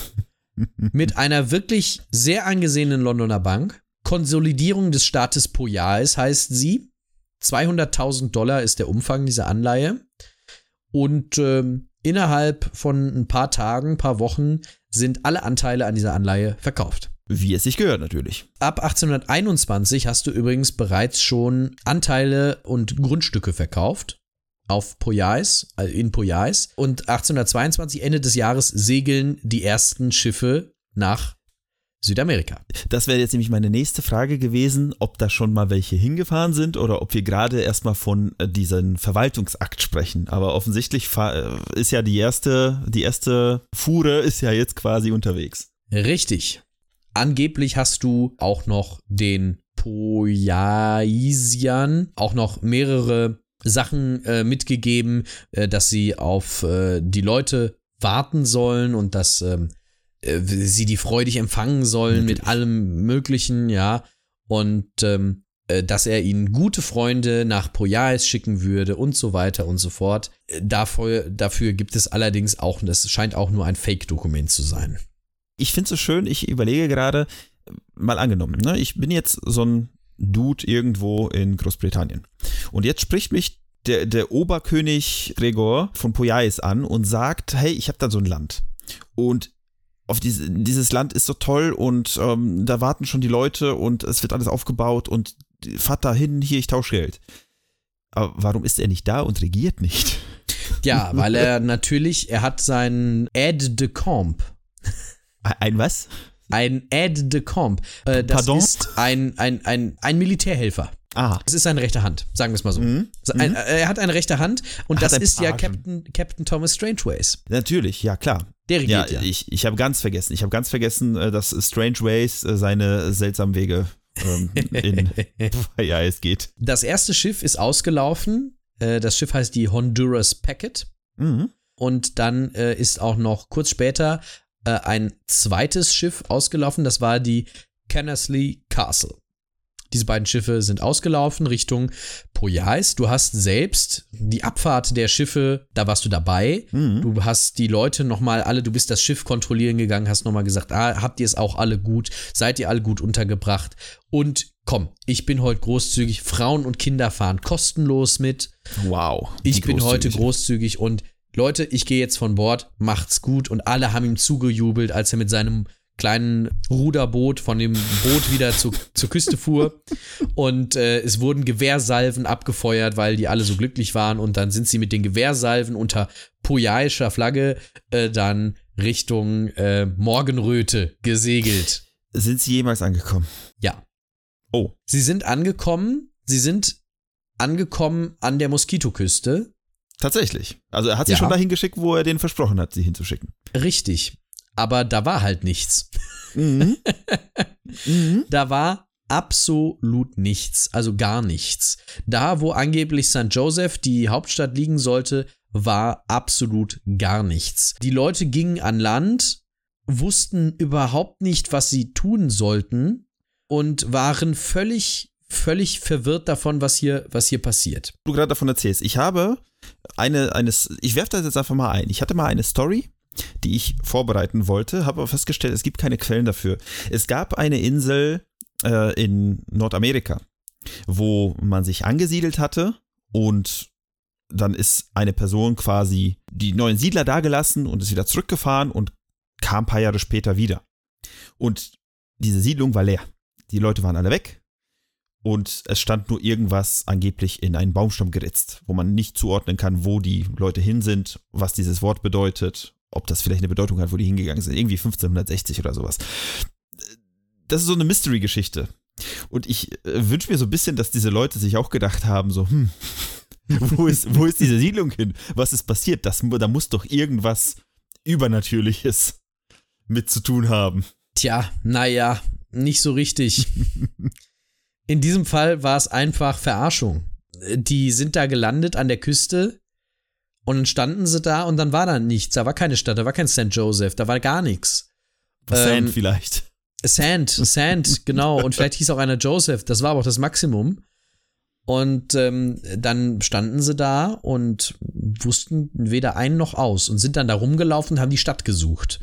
mit einer wirklich sehr angesehenen Londoner Bank. Konsolidierung des Staates Poyais heißt sie. 200.000 Dollar ist der Umfang dieser Anleihe. Und ähm, innerhalb von ein paar Tagen, ein paar Wochen sind alle Anteile an dieser Anleihe verkauft. Wie es sich gehört, natürlich. Ab 1821 hast du übrigens bereits schon Anteile und Grundstücke verkauft auf Poyais, äh, in Poyais. Und 1822, Ende des Jahres, segeln die ersten Schiffe nach Südamerika. Das wäre jetzt nämlich meine nächste Frage gewesen, ob da schon mal welche hingefahren sind oder ob wir gerade erstmal von äh, diesem Verwaltungsakt sprechen. Aber offensichtlich äh, ist ja die erste, die erste Fuhre ist ja jetzt quasi unterwegs. Richtig. Angeblich hast du auch noch den Poyaisian, auch noch mehrere Sachen äh, mitgegeben, äh, dass sie auf äh, die Leute warten sollen und dass ähm, äh, sie die freudig empfangen sollen Natürlich. mit allem Möglichen, ja. Und ähm, äh, dass er ihnen gute Freunde nach Poyais schicken würde und so weiter und so fort. Äh, dafür, dafür gibt es allerdings auch, das scheint auch nur ein Fake-Dokument zu sein. Ich finde es so schön, ich überlege gerade, mal angenommen, ne, ich bin jetzt so ein Dude irgendwo in Großbritannien. Und jetzt spricht mich der, der Oberkönig Gregor von Poyais an und sagt, hey, ich habe da so ein Land. Und auf diese, dieses Land ist so toll und ähm, da warten schon die Leute und es wird alles aufgebaut und fahrt da hin, hier, ich tausche Geld. Aber warum ist er nicht da und regiert nicht? Ja, weil er natürlich, er hat seinen Aide de Camp. Ein was? Ein Aide de Camp. Äh, das Pardon? ist ein, ein, ein, ein Militärhelfer. Ah. Das ist seine rechte Hand, sagen wir es mal so. Mhm. Ein, mhm. er hat eine rechte Hand und das ist ja Captain, Captain Thomas Strangeways. Natürlich, ja klar. Der regiert ja. ja. Ich, ich habe ganz vergessen, ich habe ganz vergessen, äh, dass Strangeways äh, seine seltsamen Wege ähm, in ja, es geht. Das erste Schiff ist ausgelaufen. Äh, das Schiff heißt die Honduras Packet. Mhm. Und dann ist auch noch kurz später ein zweites Schiff ausgelaufen. Das war die Cannersley Castle. Diese beiden Schiffe sind ausgelaufen Richtung Poyais. Du hast selbst die Abfahrt der Schiffe, da warst du dabei. Mhm. Du hast die Leute nochmal alle, du bist das Schiff kontrollieren gegangen, hast nochmal gesagt, ah, habt ihr es auch alle gut? Seid ihr alle gut untergebracht? Und komm, ich bin heute großzügig. Frauen und Kinder fahren kostenlos mit. Wow. Ich bin heute großzügig und Leute, ich gehe jetzt von Bord, macht's gut. Und alle haben ihm zugejubelt, als er mit seinem kleinen Ruderboot von dem Boot wieder zu, zur Küste fuhr. Und äh, es wurden Gewehrsalven abgefeuert, weil die alle so glücklich waren. Und dann sind sie mit den Gewehrsalven unter pojaischer Flagge äh, dann Richtung äh, Morgenröte gesegelt. Sind sie jemals angekommen? Ja. Oh. Sie sind angekommen. Sie sind angekommen an der Moskitoküste. Tatsächlich. Also er hat sie ja. schon dahin geschickt, wo er denen versprochen hat, sie hinzuschicken. Richtig aber da war halt nichts. Mhm. mhm. Da war absolut nichts, also gar nichts. Da, wo angeblich St. Joseph, die Hauptstadt, liegen sollte, war absolut gar nichts. Die Leute gingen an Land, wussten überhaupt nicht, was sie tun sollten und waren völlig, völlig verwirrt davon, was hier, was hier passiert. Du gerade davon erzählst. Ich habe eine, eines, ich werfe das jetzt einfach mal ein. Ich hatte mal eine Story, die ich vorbereiten wollte, habe aber festgestellt, es gibt keine Quellen dafür. Es gab eine Insel äh, in Nordamerika, wo man sich angesiedelt hatte und dann ist eine Person quasi die neuen Siedler dagelassen und ist wieder zurückgefahren und kam ein paar Jahre später wieder. Und diese Siedlung war leer. Die Leute waren alle weg und es stand nur irgendwas angeblich in einen Baumstamm geritzt, wo man nicht zuordnen kann, wo die Leute hin sind, was dieses Wort bedeutet ob das vielleicht eine Bedeutung hat, wo die hingegangen sind. Irgendwie 1560 oder sowas. Das ist so eine Mystery-Geschichte. Und ich äh, wünsche mir so ein bisschen, dass diese Leute sich auch gedacht haben, so, hm, wo ist, wo ist diese Siedlung hin? Was ist passiert? Das, da muss doch irgendwas Übernatürliches mit zu tun haben. Tja, naja, nicht so richtig. In diesem Fall war es einfach Verarschung. Die sind da gelandet an der Küste und dann standen sie da und dann war da nichts. Da war keine Stadt, da war kein St. Joseph, da war gar nichts. Sand ähm, vielleicht. Sand, Sand, genau. Und vielleicht hieß auch einer Joseph. Das war aber auch das Maximum. Und ähm, dann standen sie da und wussten weder ein noch aus und sind dann da rumgelaufen und haben die Stadt gesucht.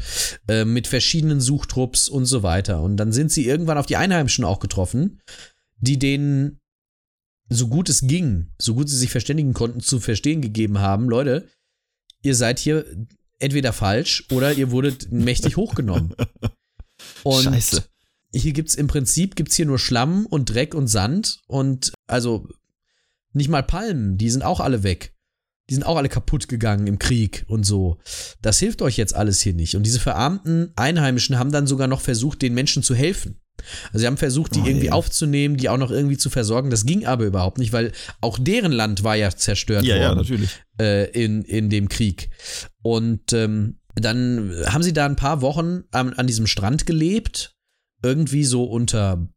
Äh, mit verschiedenen Suchtrupps und so weiter. Und dann sind sie irgendwann auf die Einheimischen auch getroffen, die denen so gut es ging, so gut sie sich verständigen konnten, zu verstehen gegeben haben, Leute, ihr seid hier entweder falsch oder ihr wurdet mächtig hochgenommen. Und Scheiße. Hier gibt's im Prinzip gibt's hier nur Schlamm und Dreck und Sand und also nicht mal Palmen, die sind auch alle weg. Die sind auch alle kaputt gegangen im Krieg und so. Das hilft euch jetzt alles hier nicht. Und diese verarmten Einheimischen haben dann sogar noch versucht, den Menschen zu helfen. Also sie haben versucht, die oh, irgendwie ey. aufzunehmen, die auch noch irgendwie zu versorgen. Das ging aber überhaupt nicht, weil auch deren Land war ja zerstört ja, worden. Ja, natürlich. Äh, in, in dem Krieg. Und ähm, dann haben sie da ein paar Wochen an, an diesem Strand gelebt. Irgendwie so unter,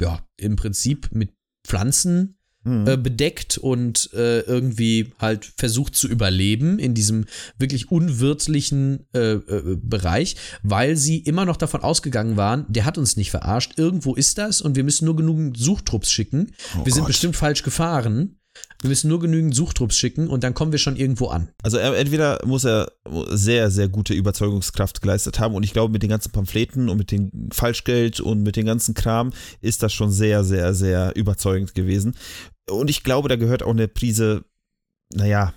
ja, im Prinzip mit Pflanzen mhm. äh, bedeckt und äh, irgendwie halt versucht zu überleben in diesem wirklich unwirtlichen äh, äh, Bereich, weil sie immer noch davon ausgegangen waren, der hat uns nicht verarscht, irgendwo ist das und wir müssen nur genügend Suchtrupps schicken. Oh wir sind bestimmt falsch gefahren. Wir müssen nur genügend Suchtrupps schicken und dann kommen wir schon irgendwo an. Also entweder muss er sehr, sehr gute Überzeugungskraft geleistet haben und ich glaube, mit den ganzen Pamphleten und mit dem Falschgeld und mit dem ganzen Kram ist das schon sehr, sehr, sehr überzeugend gewesen. Und ich glaube, da gehört auch eine Prise, naja,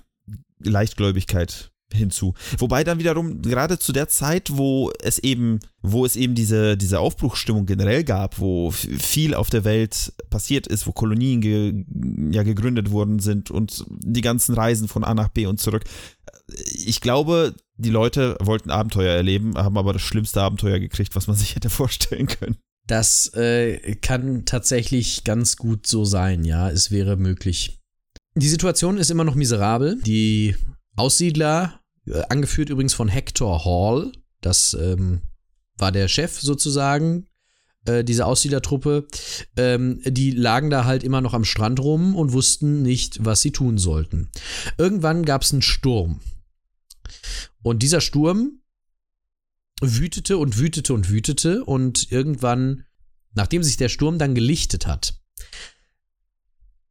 Leichtgläubigkeit hinzu. Wobei dann wiederum, gerade zu der Zeit, wo es eben, wo es eben diese, diese Aufbruchsstimmung generell gab, wo viel auf der Welt passiert ist, wo Kolonien ge, ja, gegründet worden sind und die ganzen Reisen von A nach B und zurück. Ich glaube, die Leute wollten Abenteuer erleben, haben aber das schlimmste Abenteuer gekriegt, was man sich hätte vorstellen können. Das äh, kann tatsächlich ganz gut so sein, ja, es wäre möglich. Die Situation ist immer noch miserabel. Die Aussiedler, äh, angeführt übrigens von Hector Hall, das ähm, war der Chef sozusagen äh, diese Aussiedlertruppe, ähm, die lagen da halt immer noch am Strand rum und wussten nicht, was sie tun sollten. Irgendwann gab es einen Sturm. Und dieser Sturm wütete und wütete und wütete und irgendwann, nachdem sich der Sturm dann gelichtet hat,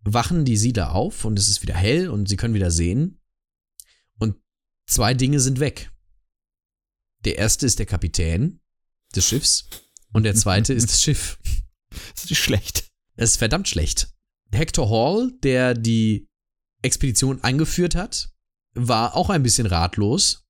wachen die Siedler auf und es ist wieder hell und sie können wieder sehen. Und zwei Dinge sind weg. Der erste ist der Kapitän des Schiffs und der zweite ist das Schiff. Das ist nicht schlecht. Es ist verdammt schlecht. Hector Hall, der die Expedition eingeführt hat, war auch ein bisschen ratlos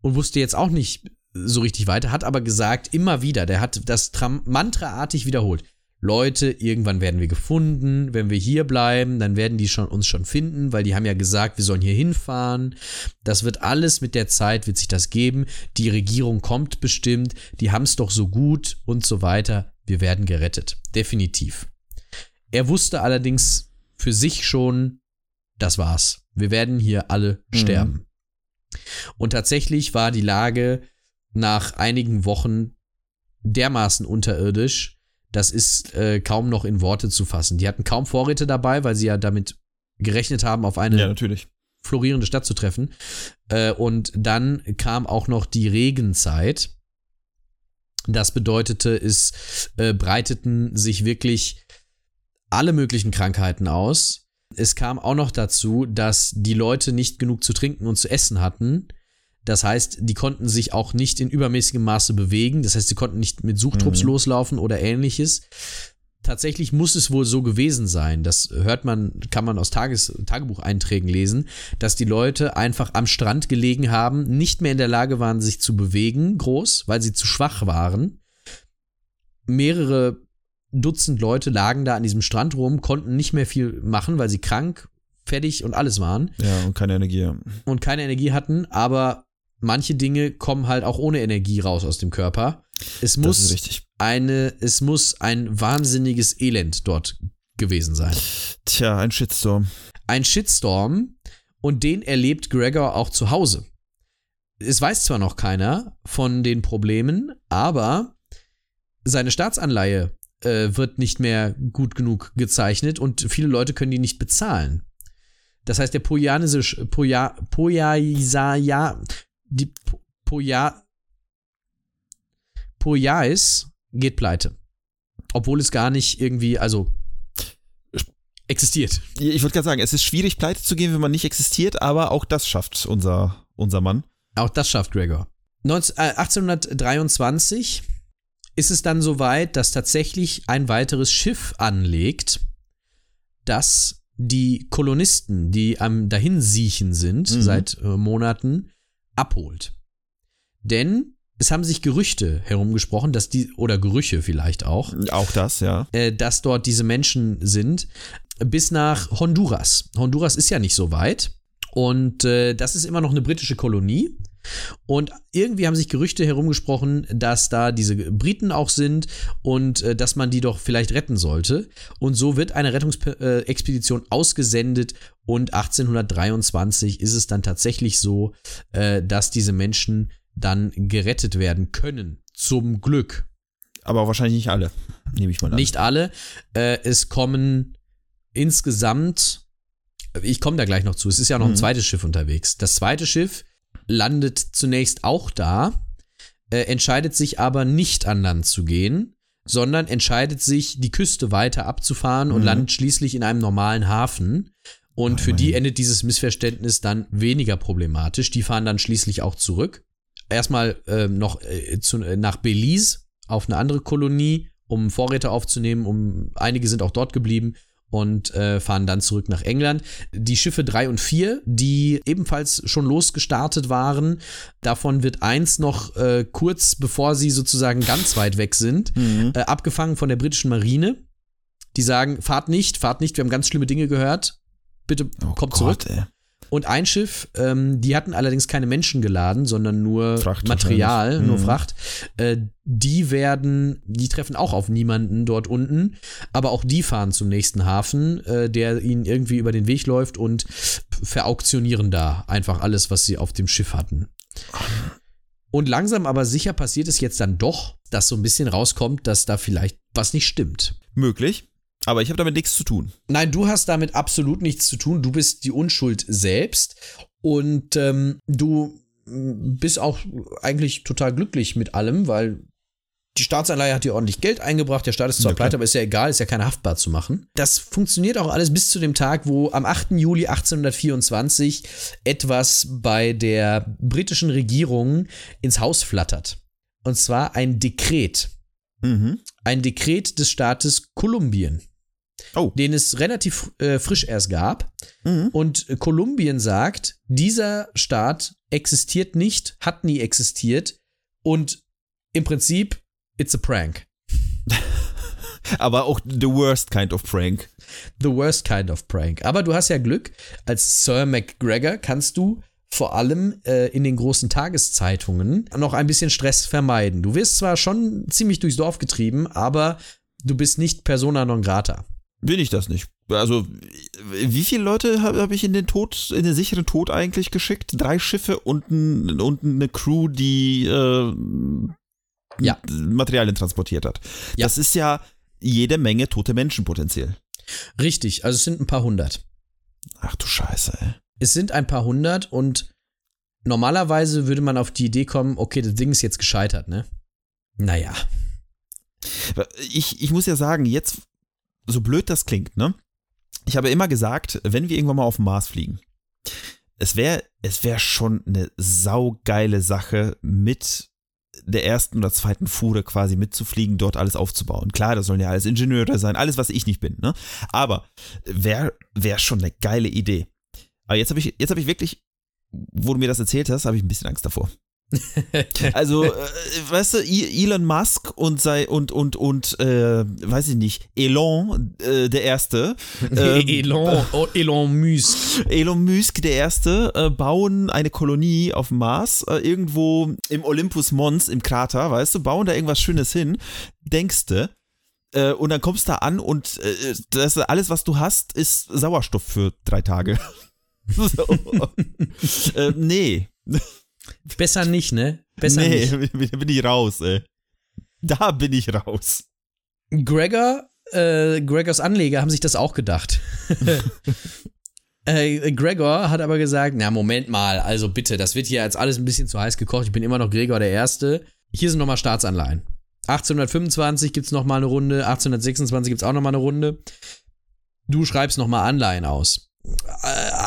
und wusste jetzt auch nicht, so richtig weiter, hat aber gesagt, immer wieder, der hat das mantraartig wiederholt. Leute, irgendwann werden wir gefunden. Wenn wir hier bleiben, dann werden die schon, uns schon finden, weil die haben ja gesagt, wir sollen hier hinfahren. Das wird alles mit der Zeit, wird sich das geben. Die Regierung kommt bestimmt. Die haben es doch so gut und so weiter. Wir werden gerettet. Definitiv. Er wusste allerdings für sich schon, das war's. Wir werden hier alle mhm. sterben. Und tatsächlich war die Lage nach einigen Wochen dermaßen unterirdisch, das ist äh, kaum noch in Worte zu fassen. Die hatten kaum Vorräte dabei, weil sie ja damit gerechnet haben, auf eine ja, florierende Stadt zu treffen. Äh, und dann kam auch noch die Regenzeit. Das bedeutete, es äh, breiteten sich wirklich alle möglichen Krankheiten aus. Es kam auch noch dazu, dass die Leute nicht genug zu trinken und zu essen hatten das heißt, die konnten sich auch nicht in übermäßigem Maße bewegen. Das heißt, sie konnten nicht mit Suchtrupps mhm. loslaufen oder ähnliches. Tatsächlich muss es wohl so gewesen sein, das hört man, kann man aus Tages Tagebucheinträgen lesen, dass die Leute einfach am Strand gelegen haben, nicht mehr in der Lage waren, sich zu bewegen, groß, weil sie zu schwach waren. Mehrere Dutzend Leute lagen da an diesem Strand rum, konnten nicht mehr viel machen, weil sie krank, fertig und alles waren. Ja, und keine Energie. Und keine Energie hatten, aber manche Dinge kommen halt auch ohne Energie raus aus dem Körper. Es muss eine, es muss ein wahnsinniges Elend dort gewesen sein. Tja, ein Shitstorm. Ein Shitstorm und den erlebt Gregor auch zu Hause. Es weiß zwar noch keiner von den Problemen, aber seine Staatsanleihe äh, wird nicht mehr gut genug gezeichnet und viele Leute können die nicht bezahlen. Das heißt, der Pojanische, Poja, Pojaisaya, die Poja, Pojais geht pleite. Obwohl es gar nicht irgendwie, also existiert. Ich würde gerade sagen, es ist schwierig, pleite zu gehen, wenn man nicht existiert, aber auch das schafft unser, unser Mann. Auch das schafft Gregor. 19, äh, 1823 ist es dann soweit, dass tatsächlich ein weiteres Schiff anlegt, das die Kolonisten, die am Dahinsiechen sind mhm. seit äh, Monaten, abholt. Denn es haben sich Gerüchte herumgesprochen, dass die, oder Gerüche vielleicht auch. Auch das, ja. Äh, dass dort diese Menschen sind, bis nach Honduras. Honduras ist ja nicht so weit. Und äh, das ist immer noch eine britische Kolonie. Und irgendwie haben sich Gerüchte herumgesprochen, dass da diese Briten auch sind und äh, dass man die doch vielleicht retten sollte. Und so wird eine Rettungsexpedition ausgesendet und 1823 ist es dann tatsächlich so, äh, dass diese Menschen dann gerettet werden können. Zum Glück. Aber wahrscheinlich nicht alle, nehme ich mal an. Nicht alle. Äh, es kommen insgesamt, ich komme da gleich noch zu, es ist ja noch ein mhm. zweites Schiff unterwegs. Das zweite Schiff landet zunächst auch da, äh, entscheidet sich aber nicht an Land zu gehen, sondern entscheidet sich, die Küste weiter abzufahren mhm. und landet schließlich in einem normalen Hafen. Und oh, für die endet dieses Missverständnis dann weniger problematisch. Die fahren dann schließlich auch zurück. Erstmal äh, noch äh, zu, äh, nach Belize auf eine andere Kolonie, um Vorräte aufzunehmen. Um einige sind auch dort geblieben und äh, fahren dann zurück nach England. Die Schiffe 3 und 4, die ebenfalls schon losgestartet waren, davon wird eins noch äh, kurz bevor sie sozusagen ganz weit weg sind, mhm. äh, abgefangen von der britischen Marine. Die sagen, fahrt nicht, fahrt nicht, wir haben ganz schlimme Dinge gehört. Bitte oh kommt Gott, zurück. Ey. Und ein Schiff, ähm, die hatten allerdings keine Menschen geladen, sondern nur Fracht Material, nur mhm. Fracht. Äh, die werden, die treffen auch auf niemanden dort unten, aber auch die fahren zum nächsten Hafen, äh, der ihnen irgendwie über den Weg läuft und verauktionieren da einfach alles, was sie auf dem Schiff hatten. Und langsam aber sicher passiert es jetzt dann doch, dass so ein bisschen rauskommt, dass da vielleicht was nicht stimmt. Möglich. Aber ich habe damit nichts zu tun. Nein, du hast damit absolut nichts zu tun. Du bist die Unschuld selbst und ähm, du bist auch eigentlich total glücklich mit allem, weil die Staatsanleihe hat dir ordentlich Geld eingebracht. Der Staat ist zwar ja, pleite, aber ist ja egal, ist ja keine haftbar zu machen. Das funktioniert auch alles bis zu dem Tag, wo am 8. Juli 1824 etwas bei der britischen Regierung ins Haus flattert. Und zwar ein Dekret. Mhm. Ein Dekret des Staates Kolumbien oh. den es relativ äh, frisch erst gab. Mhm. Und Kolumbien sagt, dieser Staat existiert nicht, hat nie existiert und im Prinzip, it's a prank. Aber auch the worst kind of prank. The worst kind of prank. Aber du hast ja Glück, als Sir McGregor kannst du vor allem äh, in den großen Tageszeitungen noch ein bisschen Stress vermeiden. Du wirst zwar schon ziemlich durchs Dorf getrieben, aber du bist nicht persona non grata. Bin ich das nicht. Also, wie viele Leute habe hab ich in den Tod, in den sicheren Tod eigentlich geschickt? Drei Schiffe und, ein, und eine Crew, die äh, ja. Materialien transportiert hat. Ja. Das ist ja jede Menge tote Menschen potenziell. Richtig, also es sind ein paar hundert. Ach du Scheiße, ey. Es sind ein paar hundert und normalerweise würde man auf die Idee kommen, okay, das Ding ist jetzt gescheitert, ne? Naja. Ich, ich muss ja sagen, jetzt so blöd das klingt, ne? Ich habe immer gesagt, wenn wir irgendwann mal auf den Mars fliegen, es wäre es wär schon eine saugeile Sache, mit der ersten oder zweiten Fuhre quasi mitzufliegen, dort alles aufzubauen. Klar, das sollen ja alles Ingenieure sein, alles, was ich nicht bin, ne? Aber wäre wär schon eine geile Idee. Aber jetzt habe ich, jetzt habe ich wirklich, wo du mir das erzählt hast, habe ich ein bisschen Angst davor. also, äh, weißt du, Elon Musk und sei und und und äh, weiß ich nicht, Elon äh, der erste, äh, Elon oh, Elon Musk, Elon Musk der erste äh, bauen eine Kolonie auf dem Mars äh, irgendwo im Olympus Mons im Krater, weißt du, bauen da irgendwas Schönes hin, denkst du? Äh, und dann kommst du da an und das alles, was du hast, ist Sauerstoff für drei Tage. so. nee. Besser nicht, ne? Besser nee, nicht. bin ich raus, ey. Da bin ich raus. Gregor, äh, Gregors Anleger haben sich das auch gedacht. äh, Gregor hat aber gesagt, na Moment mal, also bitte, das wird hier jetzt alles ein bisschen zu heiß gekocht. Ich bin immer noch Gregor der Erste. Hier sind nochmal Staatsanleihen. 1825 gibt es nochmal eine Runde, 1826 gibt es auch nochmal eine Runde. Du schreibst nochmal Anleihen aus.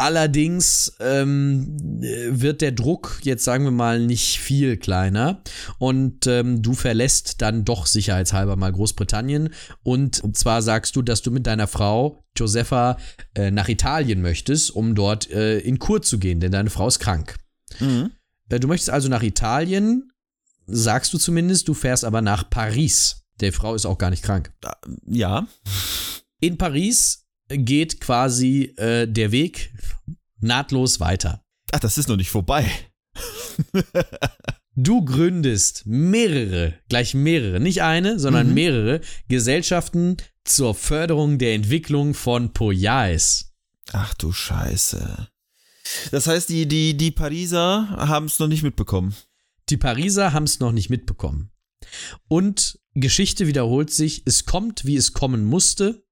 Allerdings ähm, wird der Druck jetzt sagen wir mal nicht viel kleiner und ähm, du verlässt dann doch sicherheitshalber mal Großbritannien und, zwar sagst du, dass du mit deiner Frau Josefa äh, nach Italien möchtest, um dort äh, in Kur zu gehen, denn deine Frau ist krank. Mhm. Äh, du möchtest also nach Italien, sagst du zumindest, du fährst aber nach Paris. Der Frau ist auch gar nicht krank. Ja. In Paris geht quasi äh, der Weg nahtlos weiter. Ach, das ist noch nicht vorbei. du gründest mehrere, gleich mehrere, nicht eine, sondern mhm. mehrere Gesellschaften zur Förderung der Entwicklung von Poyais. Ach du Scheiße. Das heißt, die, die, die Pariser haben es noch nicht mitbekommen. Die Pariser haben es noch nicht mitbekommen. Und Geschichte wiederholt sich, es kommt, wie es kommen musste.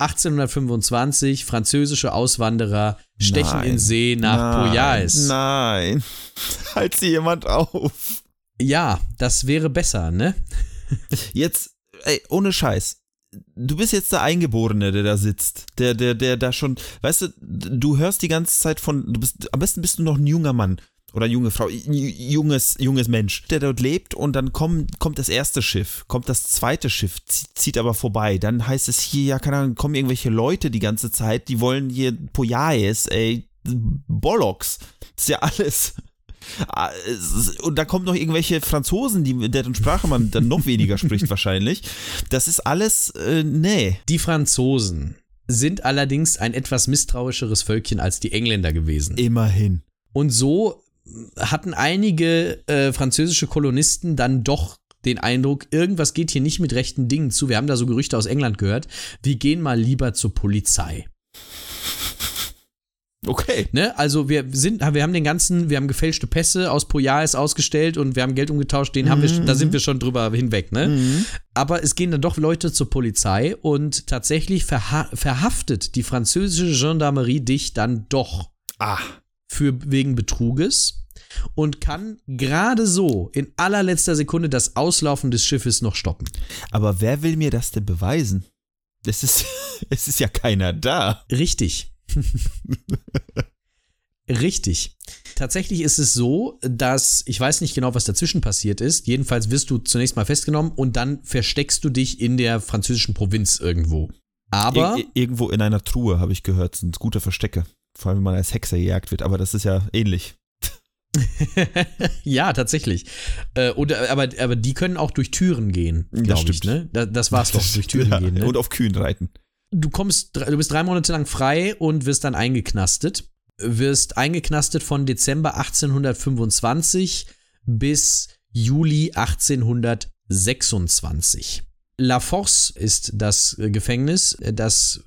1825 französische Auswanderer stechen nein, in See nach Poyais. Nein, halt sie jemand auf. Ja, das wäre besser, ne? Jetzt, ey, ohne Scheiß. Du bist jetzt der Eingeborene, der da sitzt. Der, der, der da schon, weißt du, du hörst die ganze Zeit von, du bist, am besten bist du noch ein junger Mann oder junge Frau, junges, junges Mensch, der dort lebt und dann kommt, kommt das erste Schiff, kommt das zweite Schiff, zieht aber vorbei. Dann heißt es hier, ja, keine Ahnung, kommen irgendwelche Leute die ganze Zeit, die wollen hier Poyais, ey, Bollocks. Das ist ja alles. Ah, und da kommen noch irgendwelche Franzosen, die, deren Sprache man dann noch weniger spricht wahrscheinlich. Das ist alles, äh, nee. Die Franzosen sind allerdings ein etwas misstrauischeres Völkchen als die Engländer gewesen. Immerhin. Und so hatten einige äh, französische Kolonisten dann doch den Eindruck, irgendwas geht hier nicht mit rechten Dingen zu. Wir haben da so Gerüchte aus England gehört. Wir gehen mal lieber zur Polizei. Okay. Ne? Also wir sind, wir haben den ganzen, wir haben gefälschte Pässe aus Poyais ausgestellt und wir haben Geld umgetauscht, den mhm. haben wir, da sind wir schon drüber hinweg, ne? Mhm. Aber es gehen dann doch Leute zur Polizei und tatsächlich verha verhaftet die französische Gendarmerie dich dann doch. Ah für wegen Betruges und kann gerade so in allerletzter Sekunde das Auslaufen des Schiffes noch stoppen. Aber wer will mir das denn beweisen? Es ist, es ist ja keiner da. Richtig. Richtig. Tatsächlich ist es so, dass ich weiß nicht genau, was dazwischen passiert ist. Jedenfalls wirst du zunächst mal festgenommen und dann versteckst du dich in der französischen Provinz irgendwo. Aber Ir irgendwo in einer Truhe habe ich gehört, sind gute Verstecke. Vor allem, wenn man als Hexer gejagt wird, aber das ist ja ähnlich. ja, tatsächlich. Äh, oder, aber, aber die können auch durch Türen gehen, glaube ich. Ne? Das, das war's doch, durch Türen ja, gehen. Ne? Und auf Kühen reiten. Du kommst, du bist drei Monate lang frei und wirst dann eingeknastet. Wirst eingeknastet von Dezember 1825 bis Juli 1826. La Force ist das Gefängnis, das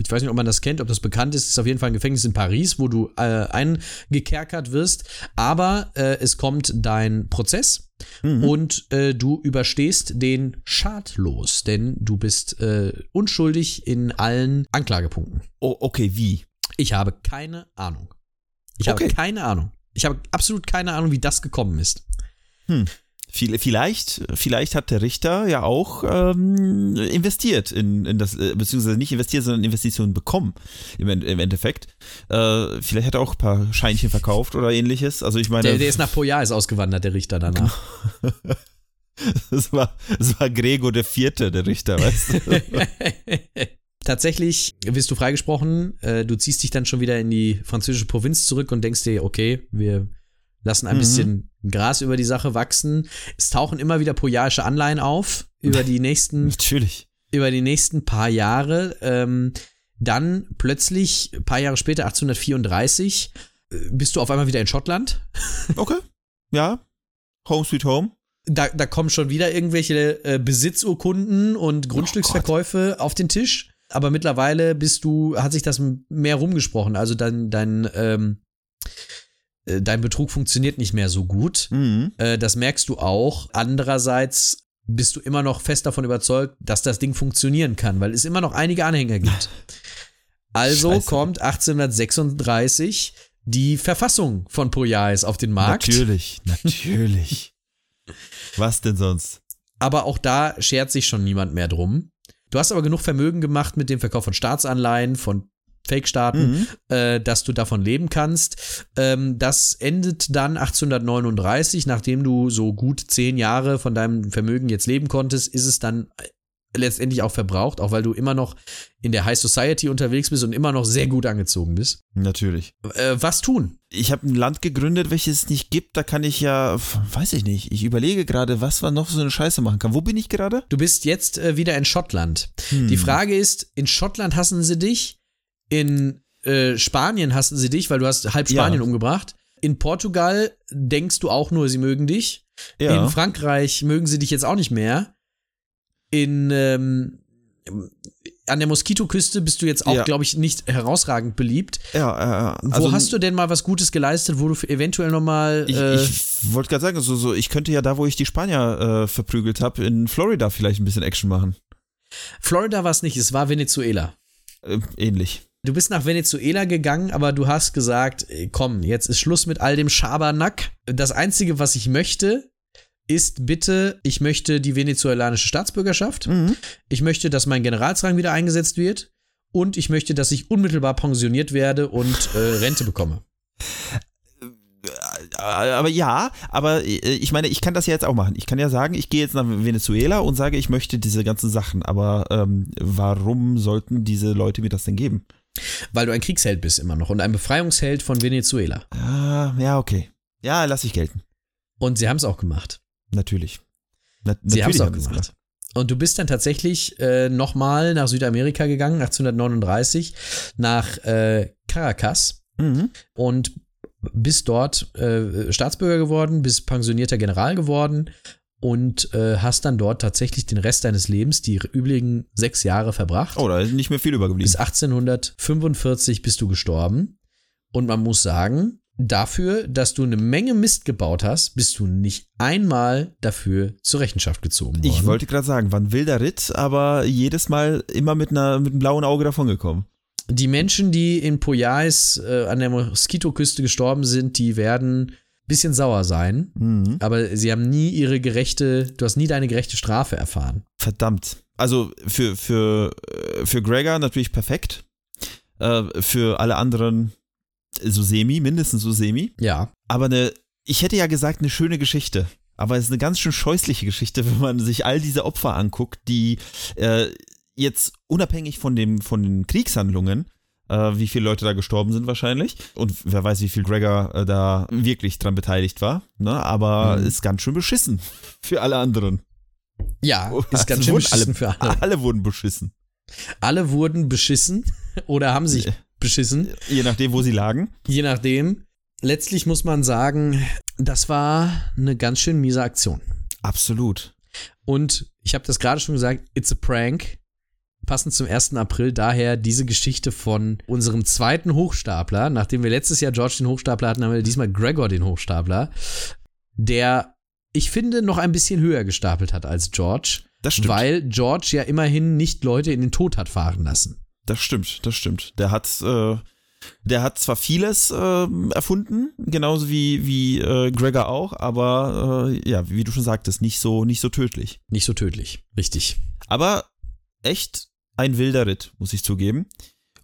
ich weiß nicht, ob man das kennt, ob das bekannt ist, ist auf jeden Fall ein Gefängnis in Paris, wo du äh, eingekerkert wirst. Aber äh, es kommt dein Prozess mhm. und äh, du überstehst den schadlos, denn du bist äh, unschuldig in allen Anklagepunkten. Oh, okay, wie? Ich habe keine Ahnung. Ich okay. habe keine Ahnung. Ich habe absolut keine Ahnung, wie das gekommen ist. Hm. Vielleicht, vielleicht hat der Richter ja auch ähm, investiert in, in das, äh, beziehungsweise nicht investiert, sondern Investitionen bekommen im, im Endeffekt. Äh, vielleicht hat er auch ein paar Scheinchen verkauft oder ähnliches. Also ich meine. Der, der ist nach Poyais ausgewandert, der Richter danach. das, war, das war Gregor der Vierte, der Richter, weißt du? Tatsächlich wirst du freigesprochen, äh, du ziehst dich dann schon wieder in die französische Provinz zurück und denkst dir, okay, wir lassen ein mhm. bisschen Gras über die Sache wachsen. Es tauchen immer wieder pojaische Anleihen auf über die nächsten Natürlich. über die nächsten paar Jahre. Ähm, dann plötzlich, ein paar Jahre später, 1834, äh, bist du auf einmal wieder in Schottland. Okay. Ja. Home sweet home. Da, da kommen schon wieder irgendwelche äh, Besitzurkunden und oh Grundstücksverkäufe oh auf den Tisch. Aber mittlerweile bist du, hat sich das mehr rumgesprochen. Also dein, dein ähm, äh, dein Betrug funktioniert nicht mehr so gut. Mhm. Äh, das merkst du auch. Andererseits bist du immer noch fest davon überzeugt, dass das Ding funktionieren kann, weil es immer noch einige Anhänger gibt. Also Scheiße. kommt 1836 die Verfassung von Poyais auf den Markt. Natürlich, natürlich. Was denn sonst? Aber auch da schert sich schon niemand mehr drum. Du hast aber genug Vermögen gemacht mit dem Verkauf von Staatsanleihen, von Fake-Staaten, Mhm. äh, dass du davon leben kannst. Ähm, das endet dann 1839, nachdem du so gut zehn Jahre von deinem Vermögen jetzt leben konntest, ist es dann letztendlich auch verbraucht, auch weil du immer noch in der High Society unterwegs bist und immer noch sehr gut angezogen bist. Natürlich. Äh, was tun? Ich habe ein Land gegründet, welches es nicht gibt. Da kann ich ja, weiß ich nicht. Ich überlege gerade, was man noch so eine Scheiße machen kann. Wo bin ich gerade? Du bist jetzt äh, wieder in Schottland. Hm. Die Frage ist, in Schottland hassen sie dich, in äh, Spanien hassen sie dich, weil du hast halb Ja. Spanien umgebracht. In Portugal denkst du auch nur, sie mögen dich. Ja. In Frankreich mögen sie dich jetzt auch nicht mehr. In ähm, an der Moskitoküste bist du jetzt auch, Ja. glaube ich, nicht herausragend beliebt. ja, äh, Wo also, hast du denn mal was Gutes geleistet, wo du eventuell noch mal Ich, äh, ich wollte gerade sagen, so, so, ich könnte ja da, wo ich die Spanier äh, verprügelt habe, in Florida vielleicht ein bisschen Action machen. Florida war es nicht, es war Venezuela. Äh, ähnlich. Du bist nach Venezuela gegangen, aber du hast gesagt, ey, komm, jetzt ist Schluss mit all dem Schabernack. Das Einzige, was ich möchte, ist bitte, ich möchte die venezuelanische Staatsbürgerschaft. Mhm. Ich möchte, dass mein Generalsrang wieder eingesetzt wird. Und ich möchte, dass ich unmittelbar pensioniert werde und äh, Rente bekomme. Äh, Aber ja, aber äh, ich meine, ich kann das ja jetzt auch machen. Ich kann ja sagen, ich gehe jetzt nach Venezuela und sage, ich möchte diese ganzen Sachen. Aber ähm, warum sollten diese Leute mir das denn geben? Weil du ein Kriegsheld bist immer noch und ein Befreiungsheld von Venezuela. Ah, ja, okay. Ja, lass ich gelten. Und sie haben es auch gemacht. Natürlich. Na, Sie haben es auch haben gemacht. Und du bist dann tatsächlich äh, nochmal nach Südamerika gegangen, 1839, nach äh, Caracas Mhm. und bist dort äh, Staatsbürger geworden, bist pensionierter General geworden und äh, hast dann dort tatsächlich den Rest deines Lebens, die übrigen sechs Jahre verbracht. Oh, da ist nicht mehr viel übergeblieben. Bis 1845 bist du gestorben. Und man muss sagen, dafür, dass du eine Menge Mist gebaut hast, bist du nicht einmal dafür zur Rechenschaft gezogen worden. Ich wollte gerade sagen, war ein wilder Ritt, aber jedes Mal immer mit, einer, mit einem blauen Auge davongekommen. Die Menschen, die in Poyais äh, an der Moskitoküste gestorben sind, die werden bisschen sauer sein. Mhm. Aber sie haben nie ihre gerechte, du hast nie deine gerechte Strafe erfahren. Verdammt. Also für, für, äh, für Gregor natürlich perfekt. Äh, für alle anderen so semi, mindestens so semi. Ja. Aber eine, ich hätte ja gesagt, eine schöne Geschichte. Aber es ist eine ganz schön scheußliche Geschichte, wenn man sich all diese Opfer anguckt, die äh, jetzt unabhängig von, dem, von den Kriegshandlungen, äh, wie viele Leute da gestorben sind wahrscheinlich. Und wer weiß, wie viel Gregor äh, da wirklich dran beteiligt war. Ne? Aber Mhm. ist ganz schön beschissen für alle anderen. Ja, ist ganz also schön wurden beschissen für alle. Alle wurden beschissen. Alle wurden beschissen oder haben sich beschissen, Je nachdem, wo sie lagen. je nachdem. Letztlich muss man sagen, das war eine ganz schön miese Aktion. Absolut. Und ich habe das gerade schon gesagt, it's a prank. Passend zum 1. April daher diese Geschichte von unserem zweiten Hochstapler. Nachdem wir letztes Jahr George den Hochstapler hatten, haben wir diesmal Gregor den Hochstapler, der, ich finde, noch ein bisschen höher gestapelt hat als George, Das stimmt. weil George ja immerhin nicht Leute in den Tod hat fahren lassen. Das stimmt, das stimmt. Der hat, äh, der hat zwar vieles äh, erfunden, genauso wie, wie äh, Gregor auch, aber äh, ja, wie du schon sagtest, nicht so, nicht so tödlich. Nicht so tödlich. Richtig. Aber echt ein wilder Ritt, muss ich zugeben.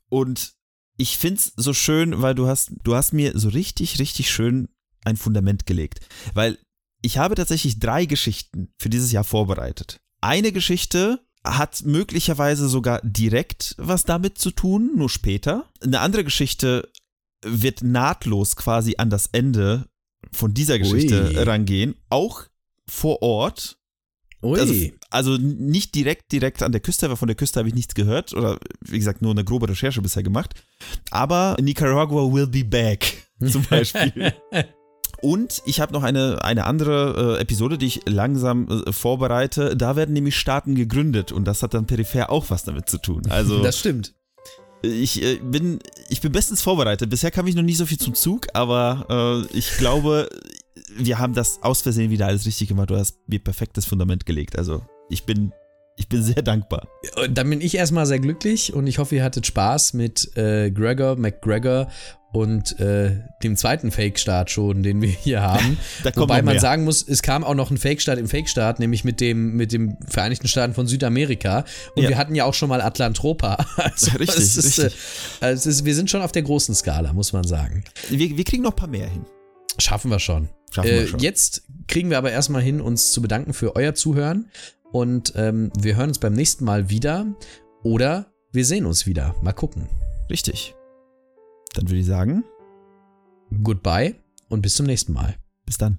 Und ich find's so schön, weil du hast, du hast mir so richtig, richtig schön ein Fundament gelegt. Weil ich habe tatsächlich drei Geschichten für dieses Jahr vorbereitet. Eine Geschichte hat möglicherweise sogar direkt was damit zu tun, nur später. Eine andere Geschichte wird nahtlos quasi an das Ende von dieser Geschichte Ui. rangehen, auch vor Ort. Also, also nicht direkt, direkt an der Küste, weil von der Küste habe ich nichts gehört oder wie gesagt nur eine grobe Recherche bisher gemacht. Aber Nicaragua will be back zum Beispiel. Und ich habe noch eine, eine andere äh, Episode, die ich langsam äh, vorbereite. Da werden nämlich Staaten gegründet und das hat dann peripher auch was damit zu tun. Also das stimmt. Ich äh, bin, ich bin bestens vorbereitet. Bisher kam ich noch nie so viel zum Zug, aber äh, ich glaube, wir haben das aus Versehen wieder alles richtig gemacht. Du hast mir perfektes Fundament gelegt. Also ich bin ich bin sehr dankbar. Dann bin ich erstmal sehr glücklich und ich hoffe, ihr hattet Spaß mit äh, Gregor McGregor und äh, dem zweiten Fake-Start schon, den wir hier haben. Wobei man sagen muss, es kam auch noch ein Fake-Start im Fake-Start, nämlich mit dem, mit dem Vereinigten Staaten von Südamerika. Und ja. wir hatten ja auch schon mal Atlantropa. Also, richtig, es ist, richtig. Äh, es ist, wir sind schon auf der großen Skala, muss man sagen. Wir, wir kriegen noch ein paar mehr hin. Schaffen wir schon. Schaffen wir äh, schon. Jetzt kriegen wir aber erstmal hin, uns zu bedanken für euer Zuhören. Und ähm, wir hören uns beim nächsten Mal wieder. Oder wir sehen uns wieder. Mal gucken. Richtig. Dann würde ich sagen. Goodbye und bis zum nächsten Mal. Bis dann.